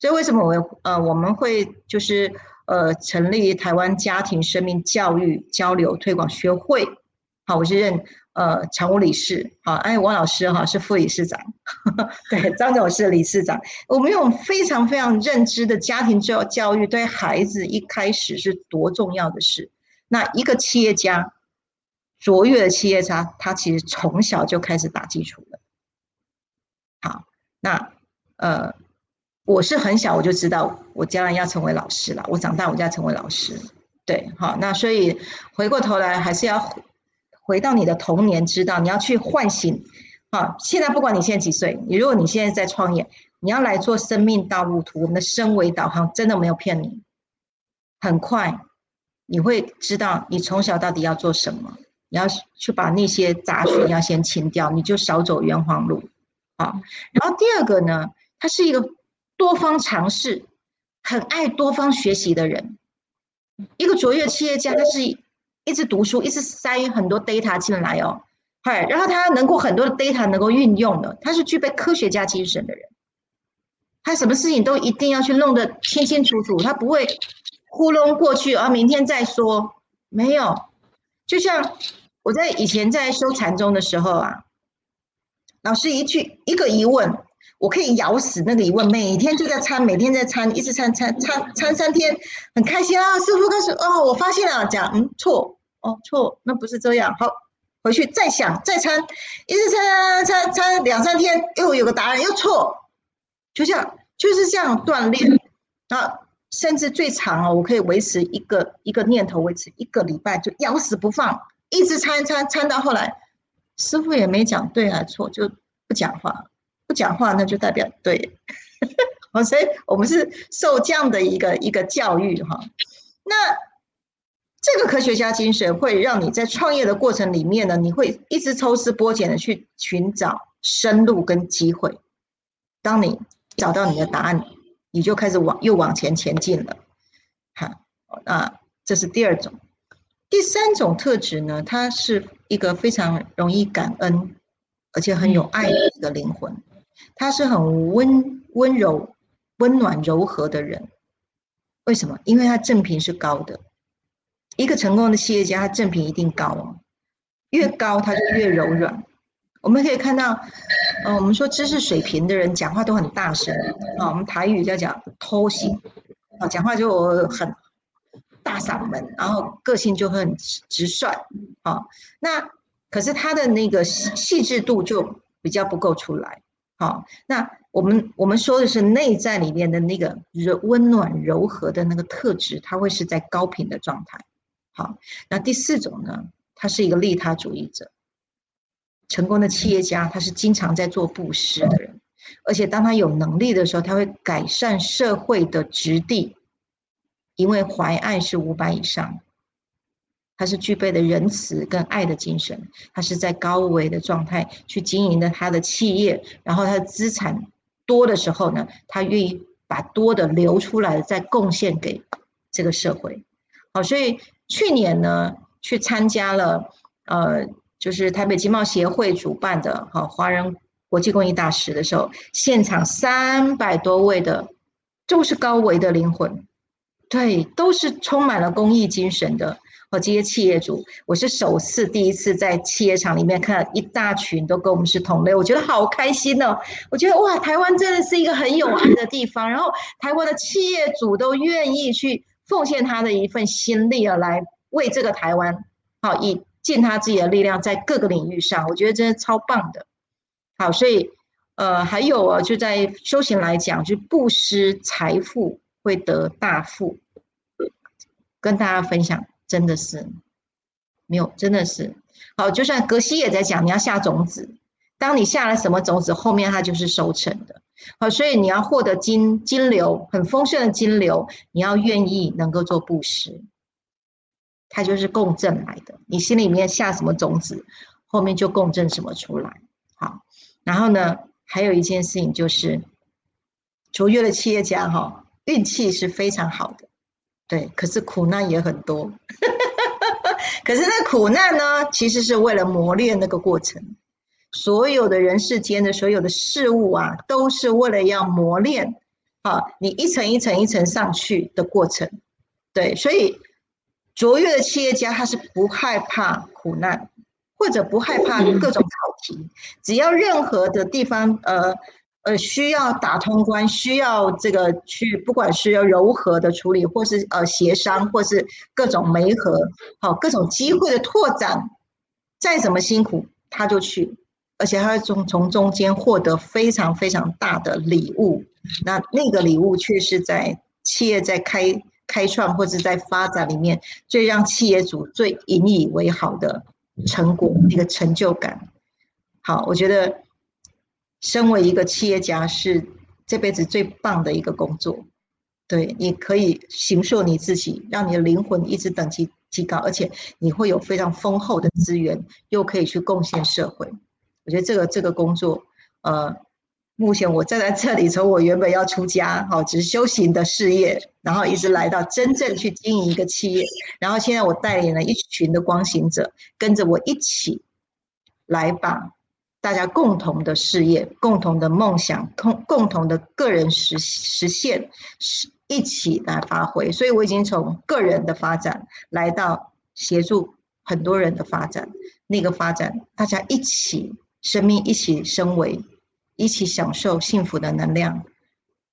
所以为什么我呃我们会就是。呃，成立台湾家庭生命教育交流推广学会，好，我是任呃常务理事，好，哎，王老师哈是副理事长，[laughs] 对，张总是理事长。我们用非常非常认知的家庭教教育，对孩子一开始是多重要的事。那一个企业家，卓越的企业家，他其实从小就开始打基础了。好，那呃。我是很小我就知道我将来要成为老师了。我长大我就要成为老师，对，好，那所以回过头来还是要回到你的童年，知道你要去唤醒。啊，现在不管你现在几岁，你如果你现在在创业，你要来做生命道路图，我们的升维导航真的没有骗你，很快你会知道你从小到底要做什么，你要去把那些杂讯要先清掉，你就少走冤枉路。好，然后第二个呢，它是一个。多方尝试，很爱多方学习的人，一个卓越企业家，他是一直读书，一直塞很多 data 进来哦，嗨，然后他能够很多的 data 能够运用的，他是具备科学家精神的人，他什么事情都一定要去弄得清清楚楚，他不会糊弄过去啊，明天再说，没有，就像我在以前在修禅宗的时候啊，老师一句一个疑问。我可以咬死那个疑问，每天就在参，每天在参，一直参参参参三天，很开心啊！师傅开始哦，我发现了，讲嗯错哦错，那不是这样。好，回去再想再参，一直参参参两三天，又有个答案又错，就像就是这样锻炼啊，甚至最长哦，我可以维持一个一个念头维持一个礼拜，就咬死不放，一直参参参到后来，师傅也没讲对还是错，就不讲话。不讲话，那就代表对，[laughs] 所以我们是受这样的一个一个教育哈。那这个科学家精神会让你在创业的过程里面呢，你会一直抽丝剥茧的去寻找深入跟机会。当你找到你的答案，你就开始往又往前前进了。好，那这是第二种。第三种特质呢，它是一个非常容易感恩，而且很有爱的一个灵魂。他是很温温柔、温暖、柔和的人。为什么？因为他正品是高的。一个成功的企业家，他正品一定高哦。越高，他就越柔软。我们可以看到，嗯，我们说知识水平的人讲话都很大声啊。我们台语叫讲偷心啊，讲话就很大嗓门，然后个性就很直率啊。那可是他的那个细致度就比较不够出来。好，那我们我们说的是内在里面的那个柔温暖柔和的那个特质，它会是在高频的状态。好，那第四种呢，他是一个利他主义者，成功的企业家，他是经常在做布施的人，而且当他有能力的时候，他会改善社会的质地，因为怀爱是五百以上，他是具备的仁慈跟爱的精神，他是在高维的状态去经营的他的企业，然后他的资产多的时候呢，他愿意把多的留出来再贡献给这个社会。好，所以去年呢，去参加了呃，就是台北经贸协会主办的哈华人国际公益大使的时候，现场三百多位的都是高维的灵魂，对，都是充满了公益精神的。和这些企业主，我是首次第一次在企业场里面看到一大群都跟我们是同类，我觉得好开心哦！我觉得哇，台湾真的是一个很有爱的地方，然后台湾的企业主都愿意去奉献他的一份心力而来为这个台湾，好以尽他自己的力量在各个领域上，我觉得真的超棒的。好，所以呃还有啊，就在修行来讲，就布施财富会得大富，跟大家分享。真的是没有，真的是好。就算格西也在讲，你要下种子，当你下了什么种子，后面它就是收成的。好，所以你要获得金金流很丰盛的金流，你要愿意能够做布施，它就是共振来的。你心里面下什么种子，后面就共振什么出来。好，然后呢，还有一件事情就是，卓越的企业家哈，运气是非常好的。对，可是苦难也很多。[laughs] 可是那苦难呢，其实是为了磨练那个过程。所有的人世间的所有的事物啊，都是为了要磨练啊，你一层一层一层上去的过程。对，所以卓越的企业家他是不害怕苦难，或者不害怕各种考题，只要任何的地方呃。呃，需要打通关，需要这个去，不管是要柔和的处理，或是呃协商，或是各种媒合，好各种机会的拓展，再怎么辛苦他就去，而且他会从从中间获得非常非常大的礼物。那那个礼物却是在企业在开开创或者在发展里面，最让企业主最引以为豪的成果，那个成就感。好，我觉得。身为一个企业家是这辈子最棒的一个工作，对，你可以形塑你自己，让你的灵魂一直等级提高，而且你会有非常丰厚的资源，又可以去贡献社会。我觉得这个这个工作，呃，目前我站在这里，从我原本要出家，好，只是修行的事业，然后一直来到真正去经营一个企业，然后现在我带领了一群的光行者，跟着我一起来把。大家共同的事业、共同的梦想、共共同的个人实实现，是一起来发挥。所以我已经从个人的发展来到协助很多人的发展，那个发展，大家一起生命一起升维，一起享受幸福的能量。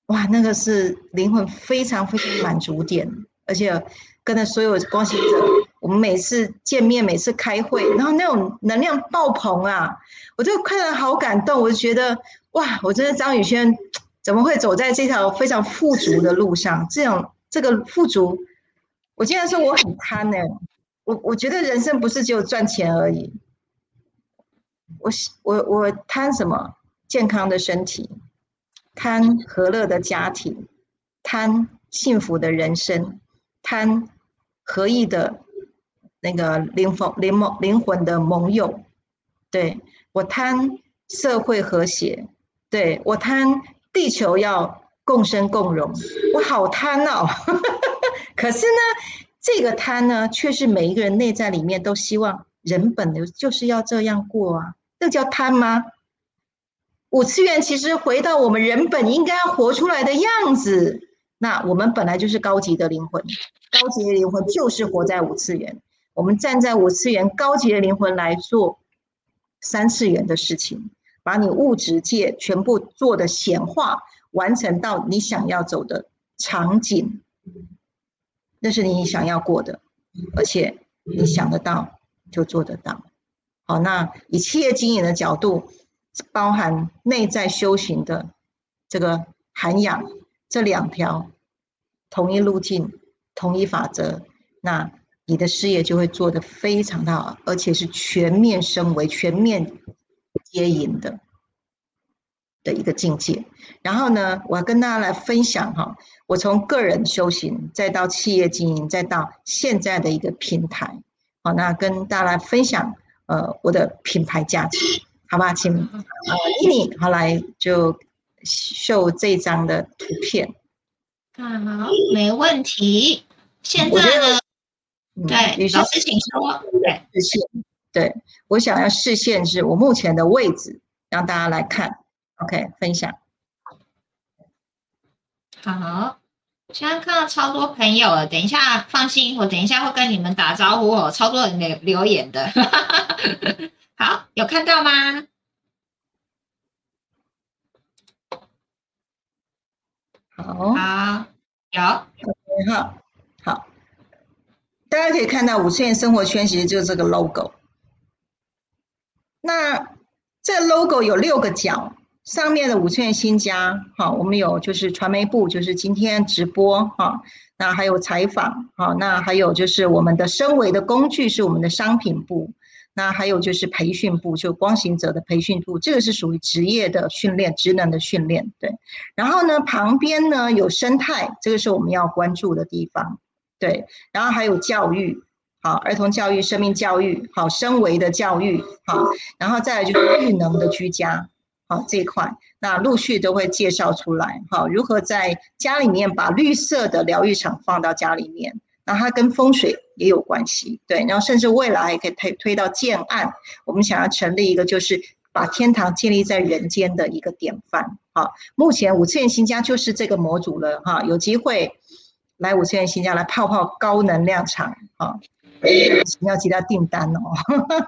哇，那个是灵魂非常非常满足点，而且跟着所有光行者。我们每次见面，每次开会，然后那种能量爆棚啊，我就看了好感动，我就觉得哇，我真的张宇轩怎么会走在这条非常富足的路上？这样这个富足，我竟然说我很贪呢。我我觉得人生不是只有赚钱而已，我我我贪什么？健康的身体，贪和乐的家庭，贪幸福的人生，贪合意的。那个灵魂灵盟灵魂的盟友，对我贪社会和谐，对我贪地球要共生共荣，我好贪哦。[laughs] 可是呢，这个贪呢，却是每一个人内在里面都希望人本的就是要这样过啊，这叫贪吗？五次元其实回到我们人本应该要活出来的样子，那我们本来就是高级的灵魂，高级的灵魂就是活在五次元。我们站在五次元高级的灵魂来做三次元的事情，把你物质界全部做的显化，完成到你想要走的场景，那是你想要过的，而且你想得到就做得到。好，那以企业经营的角度，包含内在修行的这个涵养，这两条同一路径、同一法则，那。你的事业就会做得非常的好，而且是全面升维、全面接引的的一个境界。然后呢，我要跟大家来分享哈，我从个人修行，再到企业经营，再到现在的一个平台，好，那跟大家来分享呃我的品牌价值，好吧？请呃妮妮好来就秀这张的图片。看好，没问题。现在呢？对，老师请说。对，视线。对我想要视线是我目前的位置，让大家来看。OK，分享。好，现在看到超多朋友了。等一下，放心，我等一下会跟你们打招呼哦。超多人留留言的。[laughs] 好，有看到吗？好。好，有。好，好。大家可以看到五次元生活圈，其实就是这个 logo。那这 logo 有六个角。上面的五千元新家，好，我们有就是传媒部，就是今天直播哈，那还有采访，好，那还有就是我们的升维的工具是我们的商品部，那还有就是培训部，就光行者的培训部，这个是属于职业的训练、职能的训练，对。然后呢，旁边呢有生态，这个是我们要关注的地方，对。然后还有教育，好，儿童教育、生命教育，好，升维的教育，好，然后再来就是育能的居家。好，这一块那陆续都会介绍出来。好，如何在家里面把绿色的疗愈场放到家里面？那它跟风水也有关系，对。然后甚至未来也可以推推到建案，我们想要成立一个就是把天堂建立在人间的一个典范。好，目前五次元新家就是这个模组了。哈，有机会来五次元新家来泡泡高能量场。啊，你。要接到订单哦，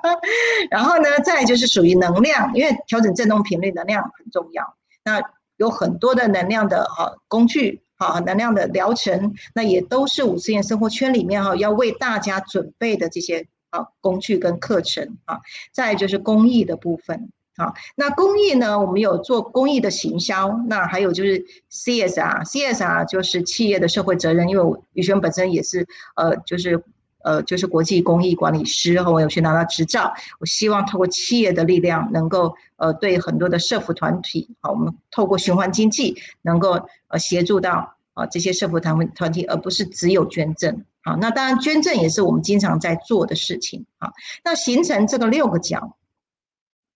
[laughs] 然后呢，再就是属于能量，因为调整振动频率，能量很重要。那有很多的能量的啊工具，啊能量的疗程，那也都是五次元生活圈里面哈要为大家准备的这些啊工具跟课程啊。再就是公益的部分，好，那公益呢，我们有做公益的行销，那还有就是 CSR，CSR 就是企业的社会责任，因为我宇轩本身也是呃就是。呃，就是国际公益管理师，然后我有去拿到执照。我希望透过企业的力量，能够呃对很多的社福团体，好，我们透过循环经济，能够呃协助到啊这些社福团团体，而不是只有捐赠。好，那当然捐赠也是我们经常在做的事情。好，那形成这个六个角。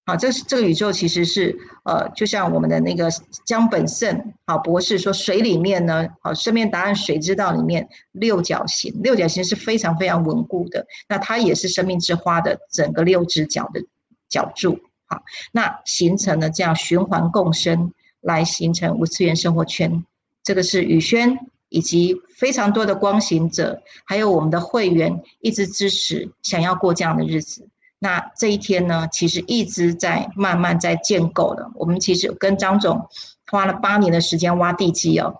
好，这是这个宇宙其实是呃，就像我们的那个江本胜好博士说，水里面呢，好生命答案水之道里面六角形，六角形是非常非常稳固的。那它也是生命之花的整个六只脚的脚柱。好，那形成了这样循环共生，来形成五次元生活圈。这个是宇轩以及非常多的光行者，还有我们的会员一直支持，想要过这样的日子。那这一天呢，其实一直在慢慢在建构的。我们其实跟张总花了八年的时间挖地基哦，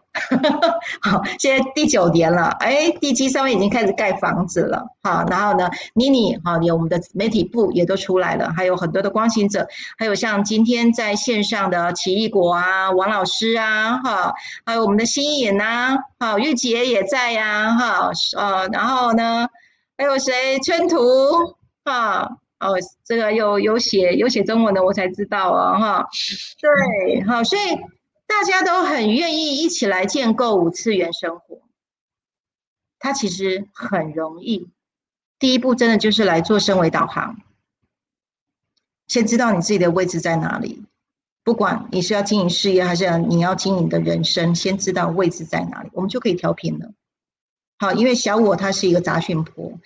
[laughs] 好，现在第九年了，哎，地基上面已经开始盖房子了，好，然后呢，妮妮哈，有我们的媒体部也都出来了，还有很多的光行者，还有像今天在线上的奇异果啊，王老师啊，哈，还有我们的新颖呐，好，玉洁也在呀，哈，呃，然后呢，还有谁？春图，哈。哦，这个有有写有写中文的，我才知道哦，哈，对，好，所以大家都很愿意一起来建构五次元生活。它其实很容易，第一步真的就是来做升维导航，先知道你自己的位置在哪里。不管你是要经营事业，还是你要经营的人生，先知道位置在哪里，我们就可以调频了。好，因为小我它是一个杂讯波。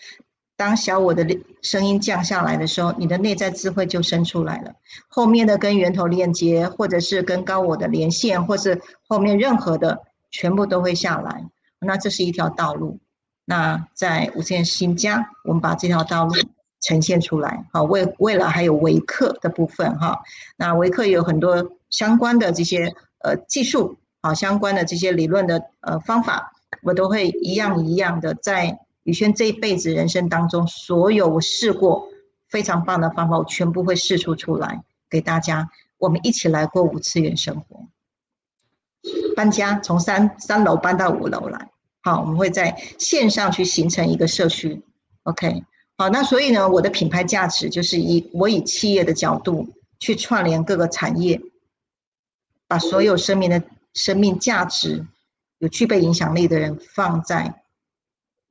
当小我的声音降下来的时候，你的内在智慧就生出来了。后面的跟源头链接，或者是跟高我的连线，或是后面任何的，全部都会下来。那这是一条道路。那在无限新家，我们把这条道路呈现出来。好，为未来还有维克的部分哈。那维克有很多相关的这些呃技术，好相关的这些理论的呃方法，我都会一样一样的在。宇轩这一辈子人生当中，所有我试过非常棒的方法，我全部会试出出来给大家。我们一起来过五次元生活，搬家从三三楼搬到五楼来。好，我们会在线上去形成一个社区。OK，好，那所以呢，我的品牌价值就是以我以企业的角度去串联各个产业，把所有生命的生命价值有具备影响力的人放在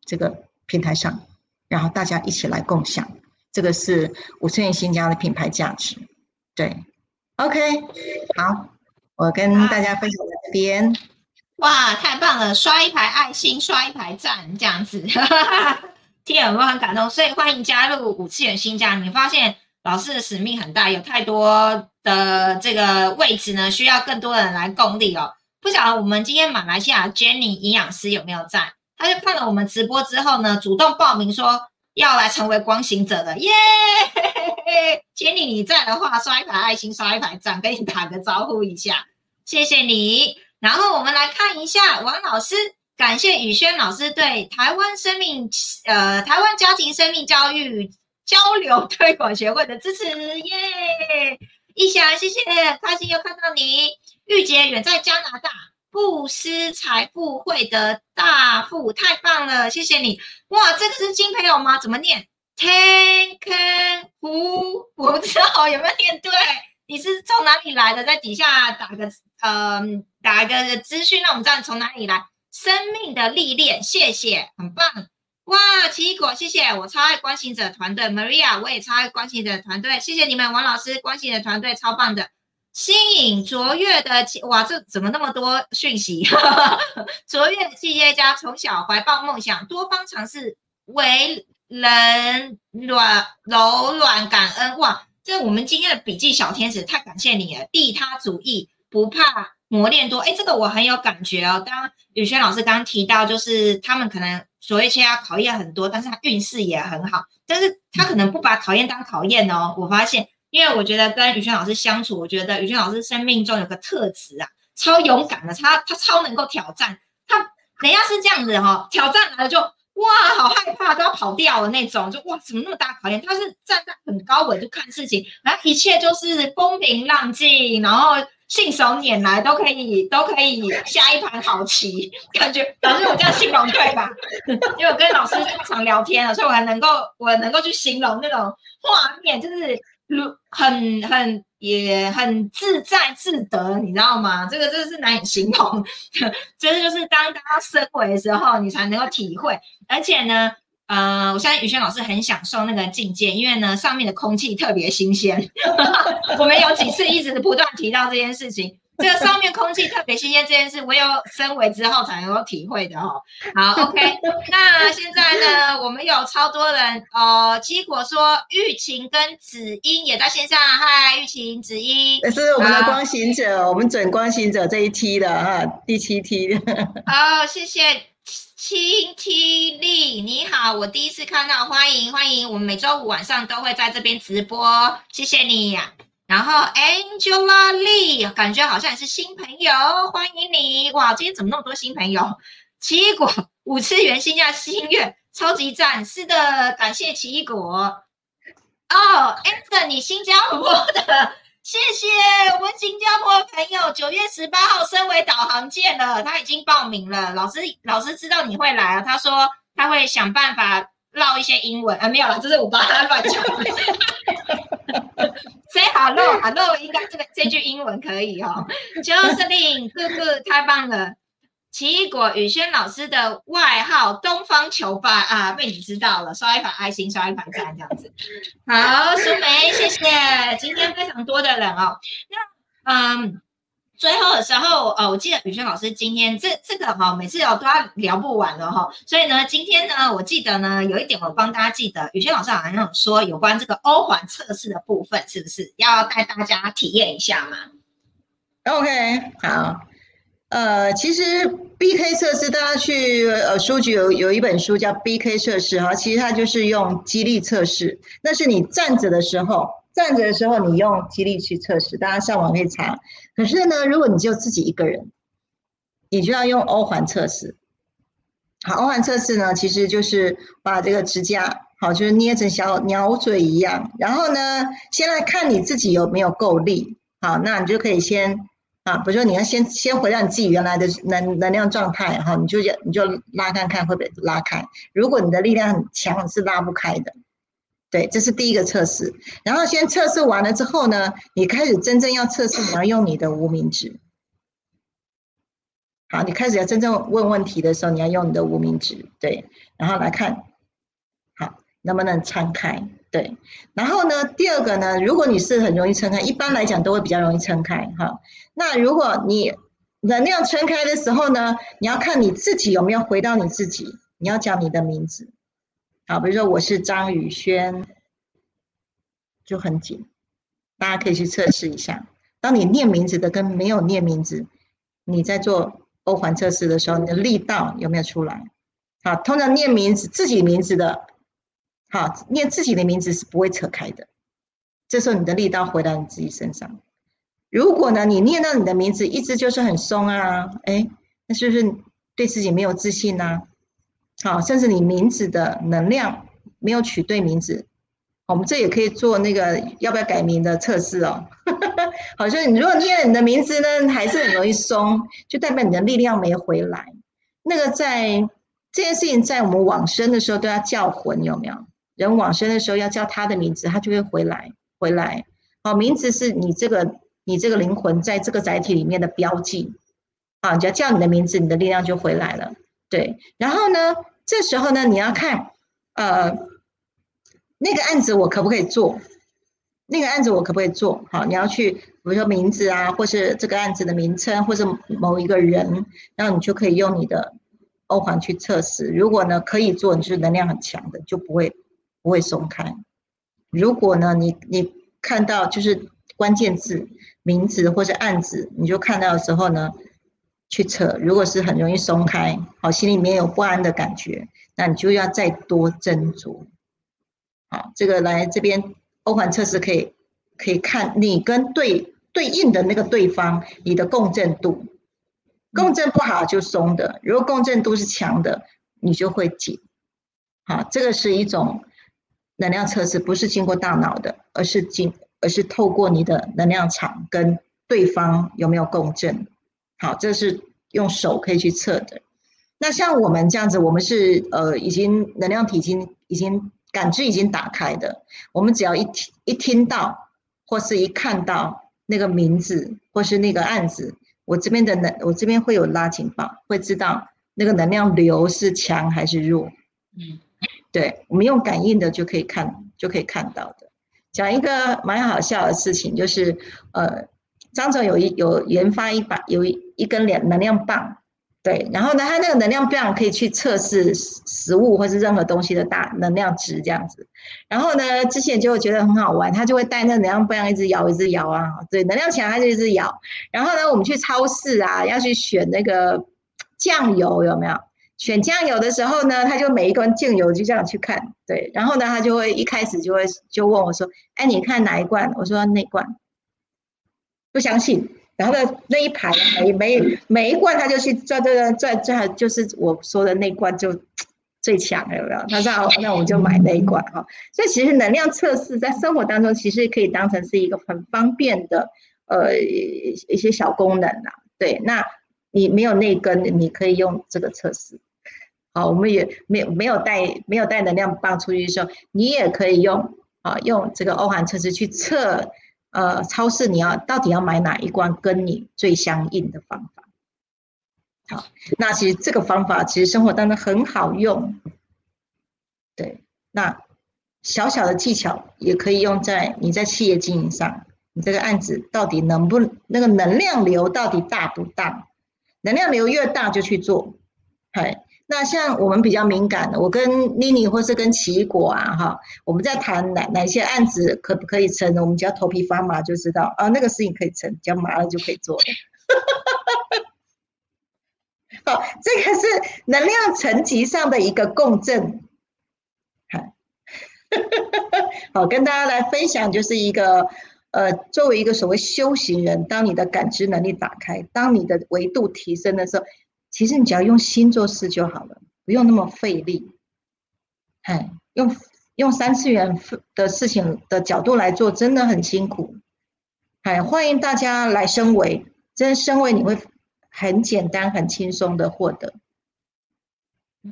这个。平台上，然后大家一起来共享，这个是五千元新家的品牌价值。对，OK，好，我跟大家分享这边。哇，太棒了！刷一排爱心，刷一排赞，这样子，[laughs] 听有没有很感动？所以欢迎加入五次元新家。你发现老师的使命很大，有太多的这个位置呢，需要更多人来共力哦。不晓得我们今天马来西亚 Jenny 营养师有没有在？他就看了我们直播之后呢，主动报名说要来成为光行者的耶 [laughs] 杰尼你在的话，刷一排爱心，刷一排赞，跟你打个招呼一下，谢谢你。然后我们来看一下王老师，感谢宇轩老师对台湾生命呃台湾家庭生命教育交流推广协会的支持耶！一翔，谢谢，开心又看到你。玉洁远在加拿大，布施财富会的大富，太棒了，谢谢你。哇，这个是金朋友吗？怎么念？Ten Ken 胡，我不知道有没有念对。你是从哪里来的？在底下打个嗯。打个资讯，让我们知道你从哪里来。生命的历练，谢谢，很棒哇！奇异果，谢谢，我超爱关心者团队，Maria，我也超爱关心者团队，谢谢你们，王老师，关心者团队超棒的。新颖卓越的，哇，这怎么那么多讯息？[laughs] 卓越的企业家从小怀抱梦想，多方尝试，为人软柔软感恩哇！这我们今天的笔记小天使，太感谢你了，利他主义，不怕。磨练多，哎，这个我很有感觉哦。刚刚宇轩老师刚刚提到，就是他们可能所谓现在考验很多，但是他运势也很好，但是他可能不把考验当考验哦。我发现，因为我觉得跟宇轩老师相处，我觉得宇轩老师生命中有个特质啊，超勇敢的，他他超能够挑战。他人家是这样子哈，挑战来了就哇，好害怕都要跑掉的那种，就哇，怎么那么大考验？他是站在很高位就看事情，然后一切就是风平浪静，然后。信手拈来都可以，都可以下一盘好棋，[laughs] 感觉老师我这样形容对吧？[laughs] 因为我跟老师常聊天了，所以我还能够我能够去形容那种画面，就是如很很也很自在自得，你知道吗？这个真的是难以形容，真 [laughs] 的就是当大家升维的时候，你才能够体会，而且呢。呃，我相信宇轩老师很享受那个境界，因为呢，上面的空气特别新鲜。[laughs] 我们有几次一直不断提到这件事情，这个上面空气特别新鲜这件事，我有身为之后才能够体会的哦。好，OK，那现在呢，我们有超多人哦。结果说玉琴跟子英也在线上，嗨，玉琴、子英，是我们的光行者，我们准光行者这一梯的哈，第七梯。[laughs] 好，谢谢。青 T 力，你好，我第一次看到，欢迎欢迎，我们每周五晚上都会在这边直播，谢谢你。然后 Angela Lee，感觉好像也是新朋友，欢迎你。哇，今天怎么那么多新朋友？奇异果五次元新价新月，超级赞，是的，感谢奇异果。哦，Anthony，新加坡的。谢谢我们新加坡朋友，九月十八号身为导航见了，他已经报名了。老师，老师知道你会来啊，他说他会想办法唠一些英文啊，没有了，这是我帮他乱讲。Say hello，hello，应该这个这句英文可以哦。Josephine，哥哥太棒了。奇异果宇轩老师的外号“东方球霸”啊，被你知道了，刷一排爱心，刷一排赞，这样子。好，苏梅，谢谢。今天非常多的人哦。那嗯，最后的时候，呃，我记得宇轩老师今天这这个哈，每次有都要聊不完了哈。所以呢，今天呢，我记得呢，有一点我帮大家记得，宇轩老师好像有说有关这个欧环测试的部分，是不是要带大家体验一下嘛？OK，好。呃，其实 B K 测试，大家去呃书局有有一本书叫 B K 测试哈，其实它就是用激励测试。那是你站着的时候，站着的时候你用激励去测试，大家上网可以查。可是呢，如果你就自己一个人，你就要用欧环测试。好，欧环测试呢，其实就是把这个指甲好，就是捏成小鸟嘴一样，然后呢，先来看你自己有没有够力。好，那你就可以先。啊，比如说你要先先回到你自己原来的能能量状态，哈，你就你就拉看看会不会拉开。如果你的力量很强，是拉不开的。对，这是第一个测试。然后先测试完了之后呢，你开始真正要测试，你要用你的无名指。好，你开始要真正问问题的时候，你要用你的无名指。对，然后来看，好，能不能撑开？对，然后呢，第二个呢，如果你是很容易撑开，一般来讲都会比较容易撑开哈。那如果你能量撑开的时候呢，你要看你自己有没有回到你自己，你要讲你的名字，好，比如说我是张宇轩，就很紧，大家可以去测试一下。当你念名字的跟没有念名字，你在做欧环测试的时候，你的力道有没有出来？好，通常念名字自己名字的。好，念自己的名字是不会扯开的，这时候你的力道回到你自己身上。如果呢，你念到你的名字一直就是很松啊，哎，那是不是对自己没有自信呢？好，甚至你名字的能量没有取对名字，我们这也可以做那个要不要改名的测试哦。[laughs] 好像你如果念你的名字呢，还是很容易松，就代表你的力量没回来。那个在这件事情在我们往生的时候都要叫魂，有没有？人往生的时候要叫他的名字，他就会回来。回来，好，名字是你这个你这个灵魂在这个载体里面的标记。啊，只要叫你的名字，你的力量就回来了。对，然后呢，这时候呢，你要看，呃，那个案子我可不可以做？那个案子我可不可以做？好，你要去，比如说名字啊，或是这个案子的名称，或是某一个人，然后你就可以用你的欧环去测试。如果呢可以做，你是能量很强的，就不会。不会松开。如果呢，你你看到就是关键字、名字或者案子，你就看到的时候呢，去扯。如果是很容易松开，好，心里面有不安的感觉，那你就要再多斟酌。好，这个来这边欧环测试可以可以看你跟对对应的那个对方，你的共振度，共振不好就松的，如果共振度是强的，你就会紧。好，这个是一种。能量测试不是经过大脑的，而是经，而是透过你的能量场跟对方有没有共振。好，这是用手可以去测的。那像我们这样子，我们是呃已经能量体已经已经感知已经打开的。我们只要一听一听到或是一看到那个名字或是那个案子，我这边的能我这边会有拉警报，会知道那个能量流是强还是弱。嗯。对我们用感应的就可以看，就可以看到的。讲一个蛮好笑的事情，就是呃，张总有一有研发一把有一一根两能量棒，对，然后呢，他那个能量棒可以去测试食物或是任何东西的大能量值这样子。然后呢，之前就会觉得很好玩，他就会带那个能量棒一直摇一直摇啊，对，能量强他就一直摇。然后呢，我们去超市啊，要去选那个酱油有没有？选酱油的时候呢，他就每一罐酱油就这样去看，对，然后呢，他就会一开始就会就问我说：“哎，你看哪一罐？”我说：“那罐。”不相信，然后呢，那一排每每每一罐他就去转转转转转，就是我说的那罐就最强，有没有？他说：“，那我就买那一罐哈。”所以其实能量测试在生活当中其实可以当成是一个很方便的呃一些小功能啊。对，那你没有那根，你可以用这个测试。啊，我们也没有没有带没有带能量棒出去的时候，你也可以用啊，用这个欧环测试去测，呃，超市你要到底要买哪一罐跟你最相应的方法。好，那其实这个方法其实生活当中很好用，对，那小小的技巧也可以用在你在企业经营上，你这个案子到底能不那个能量流到底大不大？能量流越大就去做，嗨。那像我们比较敏感的，我跟妮妮或是跟奇果啊，哈，我们在谈哪哪些案子可不可以成，我们只要头皮发麻就知道啊，那个事情可以成，只要麻了就可以做。[laughs] 好，这个是能量层级上的一个共振。好，[laughs] 好，跟大家来分享，就是一个呃，作为一个所谓修行人，当你的感知能力打开，当你的维度提升的时候。其实你只要用心做事就好了，不用那么费力。哎，用用三次元的事情的角度来做，真的很辛苦。哎，欢迎大家来升维，真升维你会很简单、很轻松的获得。[laughs]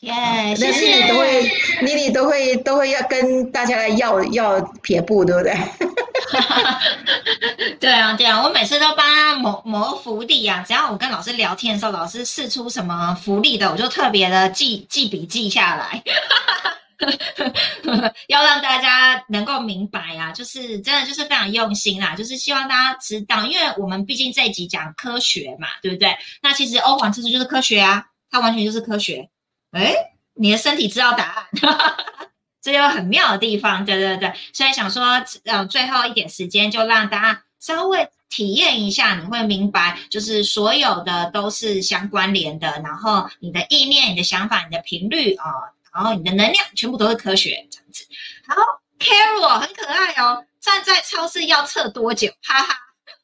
耶，谢谢。你都会，妮妮都会都会要跟大家来要要撇步，对不对？[laughs] 对啊，对啊，我每次都帮他谋谋福利啊。只要我跟老师聊天的时候，老师试出什么福利的，我就特别的记记笔记下来，[laughs] 要让大家能够明白啊，就是真的就是非常用心啦，就是希望大家知道，因为我们毕竟这一集讲科学嘛，对不对？那其实欧皇测试就是科学啊，它完全就是科学。哎，你的身体知道答案。[laughs] 这就很妙的地方，对对对，所以想说，呃，最后一点时间就让大家稍微体验一下，你会明白，就是所有的都是相关联的，然后你的意念、你的想法、你的频率啊，然后你的能量，全部都是科学这样子。好，Carol 很可爱哦，站在超市要测多久？哈哈。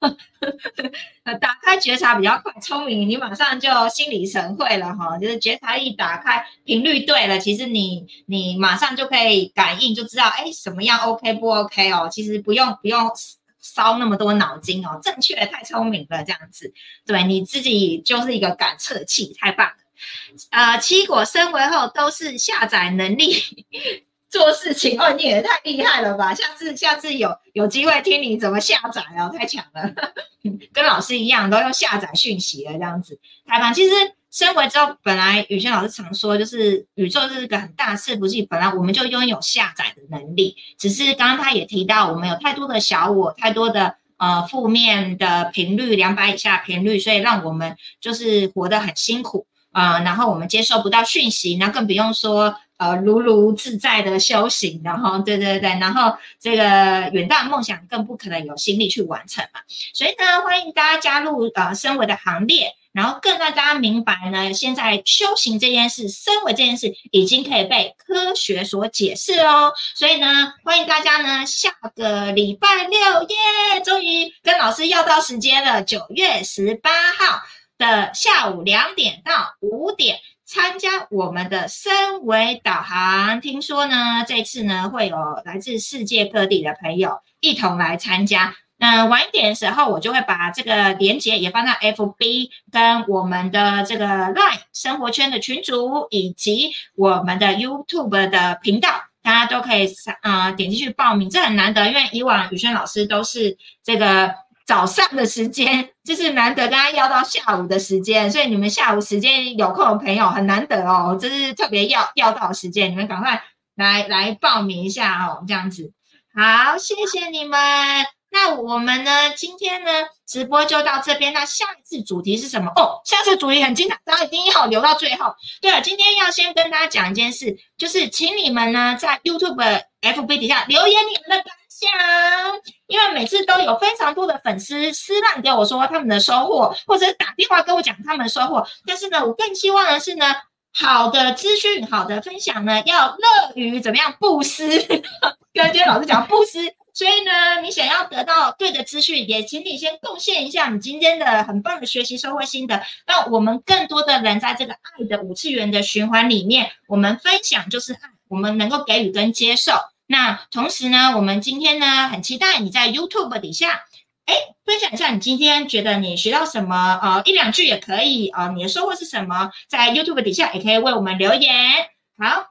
[laughs] 打开觉察比较快，聪明，你马上就心领神会了哈。就是觉察一打开，频率对了，其实你你马上就可以感应，就知道哎什么样 OK 不 OK 哦。其实不用不用烧那么多脑筋哦，正确太聪明了这样子。对你自己就是一个感测器，太棒了。呃，七果升维后都是下载能力。做事情哦，你也太厉害了吧！下次下次有有机会听你怎么下载哦，太强了，[laughs] 跟老师一样都用下载讯息了这样子，太棒！其实升维之后，本来宇轩老师常说，就是宇宙是一个很大伺服器，本来我们就拥有下载的能力，只是刚刚他也提到，我们有太多的小我，太多的呃负面的频率，两百以下频率，所以让我们就是活得很辛苦啊，然后我们接受不到讯息，那更不用说。呃，如如自在的修行，然后 [laughs] 对对对，然后这个远大梦想更不可能有心力去完成嘛。所以呢，欢迎大家加入呃身为的行列，然后更让大家明白呢，现在修行这件事，身为这件事已经可以被科学所解释哦。所以呢，欢迎大家呢，下个礼拜六耶，终于跟老师要到时间了，九月十八号的下午两点到五点。参加我们的三维导航，听说呢，这次呢会有来自世界各地的朋友一同来参加。那晚一点的时候，我就会把这个连接也放到 FB 跟我们的这个 Line 生活圈的群组，以及我们的 YouTube 的频道，大家都可以啊点进去报名。这很难得，因为以往宇轩老师都是这个。早上的时间就是难得跟他要到下午的时间，所以你们下午时间有空的朋友很难得哦，这是特别要要到时间，你们赶快来来报名一下哦，这样子。好，谢谢你们。那我们呢，今天呢直播就到这边。那下一次主题是什么？哦，下次主题很精彩，大家一定要留到最后。对了，今天要先跟大家讲一件事，就是请你们呢在 YouTube FB 底下留言你们的。感想，因为每次都有非常多的粉丝私烂给我说他们的收获，或者打电话跟我讲他们的收获。但是呢，我更希望的是呢，好的资讯、好的分享呢，要乐于怎么样布施。[laughs] 跟今天老师讲布施，所以呢，你想要得到对的资讯，也请你先贡献一下你今天的很棒的学习收获心得，让我们更多的人在这个爱的五次元的循环里面，我们分享就是爱，我们能够给予跟接受。那同时呢，我们今天呢很期待你在 YouTube 底下，哎，分享一下你今天觉得你学到什么，呃，一两句也可以，呃，你的收获是什么，在 YouTube 底下也可以为我们留言。好，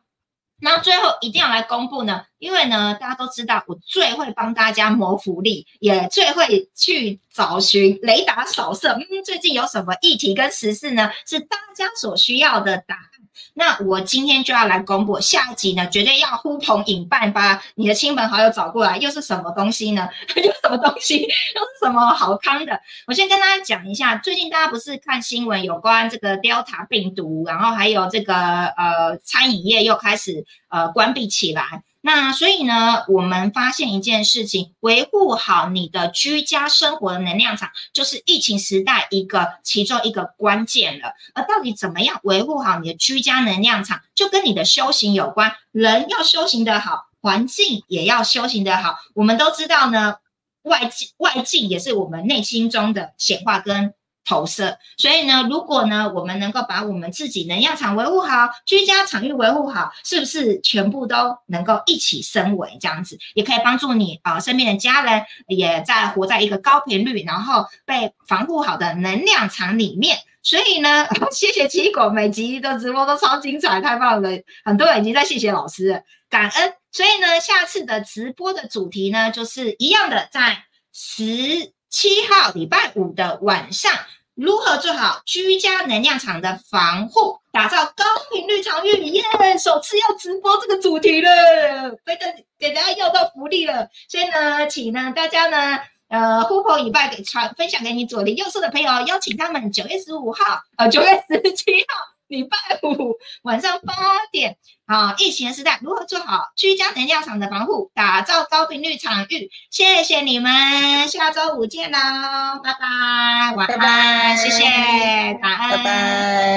那最后一定要来公布呢，因为呢，大家都知道我最会帮大家谋福利，也最会去找寻雷达扫射，嗯，最近有什么议题跟时事呢，是大家所需要的答案。那我今天就要来公布下一集呢，绝对要呼朋引伴，把你的亲朋好友找过来。又是什么东西呢？[laughs] 又什么东西？又是什么好康的？我先跟大家讲一下，最近大家不是看新闻有关这个 Delta 病毒，然后还有这个呃餐饮业又开始呃关闭起来。那所以呢，我们发现一件事情，维护好你的居家生活的能量场，就是疫情时代一个其中一个关键了。而到底怎么样维护好你的居家能量场，就跟你的修行有关。人要修行的好，环境也要修行的好。我们都知道呢，外境外境也是我们内心中的显化跟。投射，所以呢，如果呢，我们能够把我们自己能量场维护好，居家场域维护好，是不是全部都能够一起升维？这样子也可以帮助你啊，身边的家人也在活在一个高频率，然后被防护好的能量场里面。所以呢，[laughs] 谢谢七果，每集的直播都超精彩，太棒了！很多人已经在谢谢老师，感恩。所以呢，下次的直播的主题呢，就是一样的，在十。七号礼拜五的晚上。如何做好居家能量场的防护，打造高频率场域？耶！首次要直播这个主题了，非得给大家要到福利了。所以呢，请呢大家呢，呃，呼朋引伴给传分享给你左邻右舍的朋友，邀请他们九月十五号，呃，九月十七号。礼拜五晚上八点，啊，疫情时代如何做好居家能量场的防护，打造高频率场域？谢谢你们，下周五见喽，拜拜，晚安，拜拜谢谢，晚安，拜拜。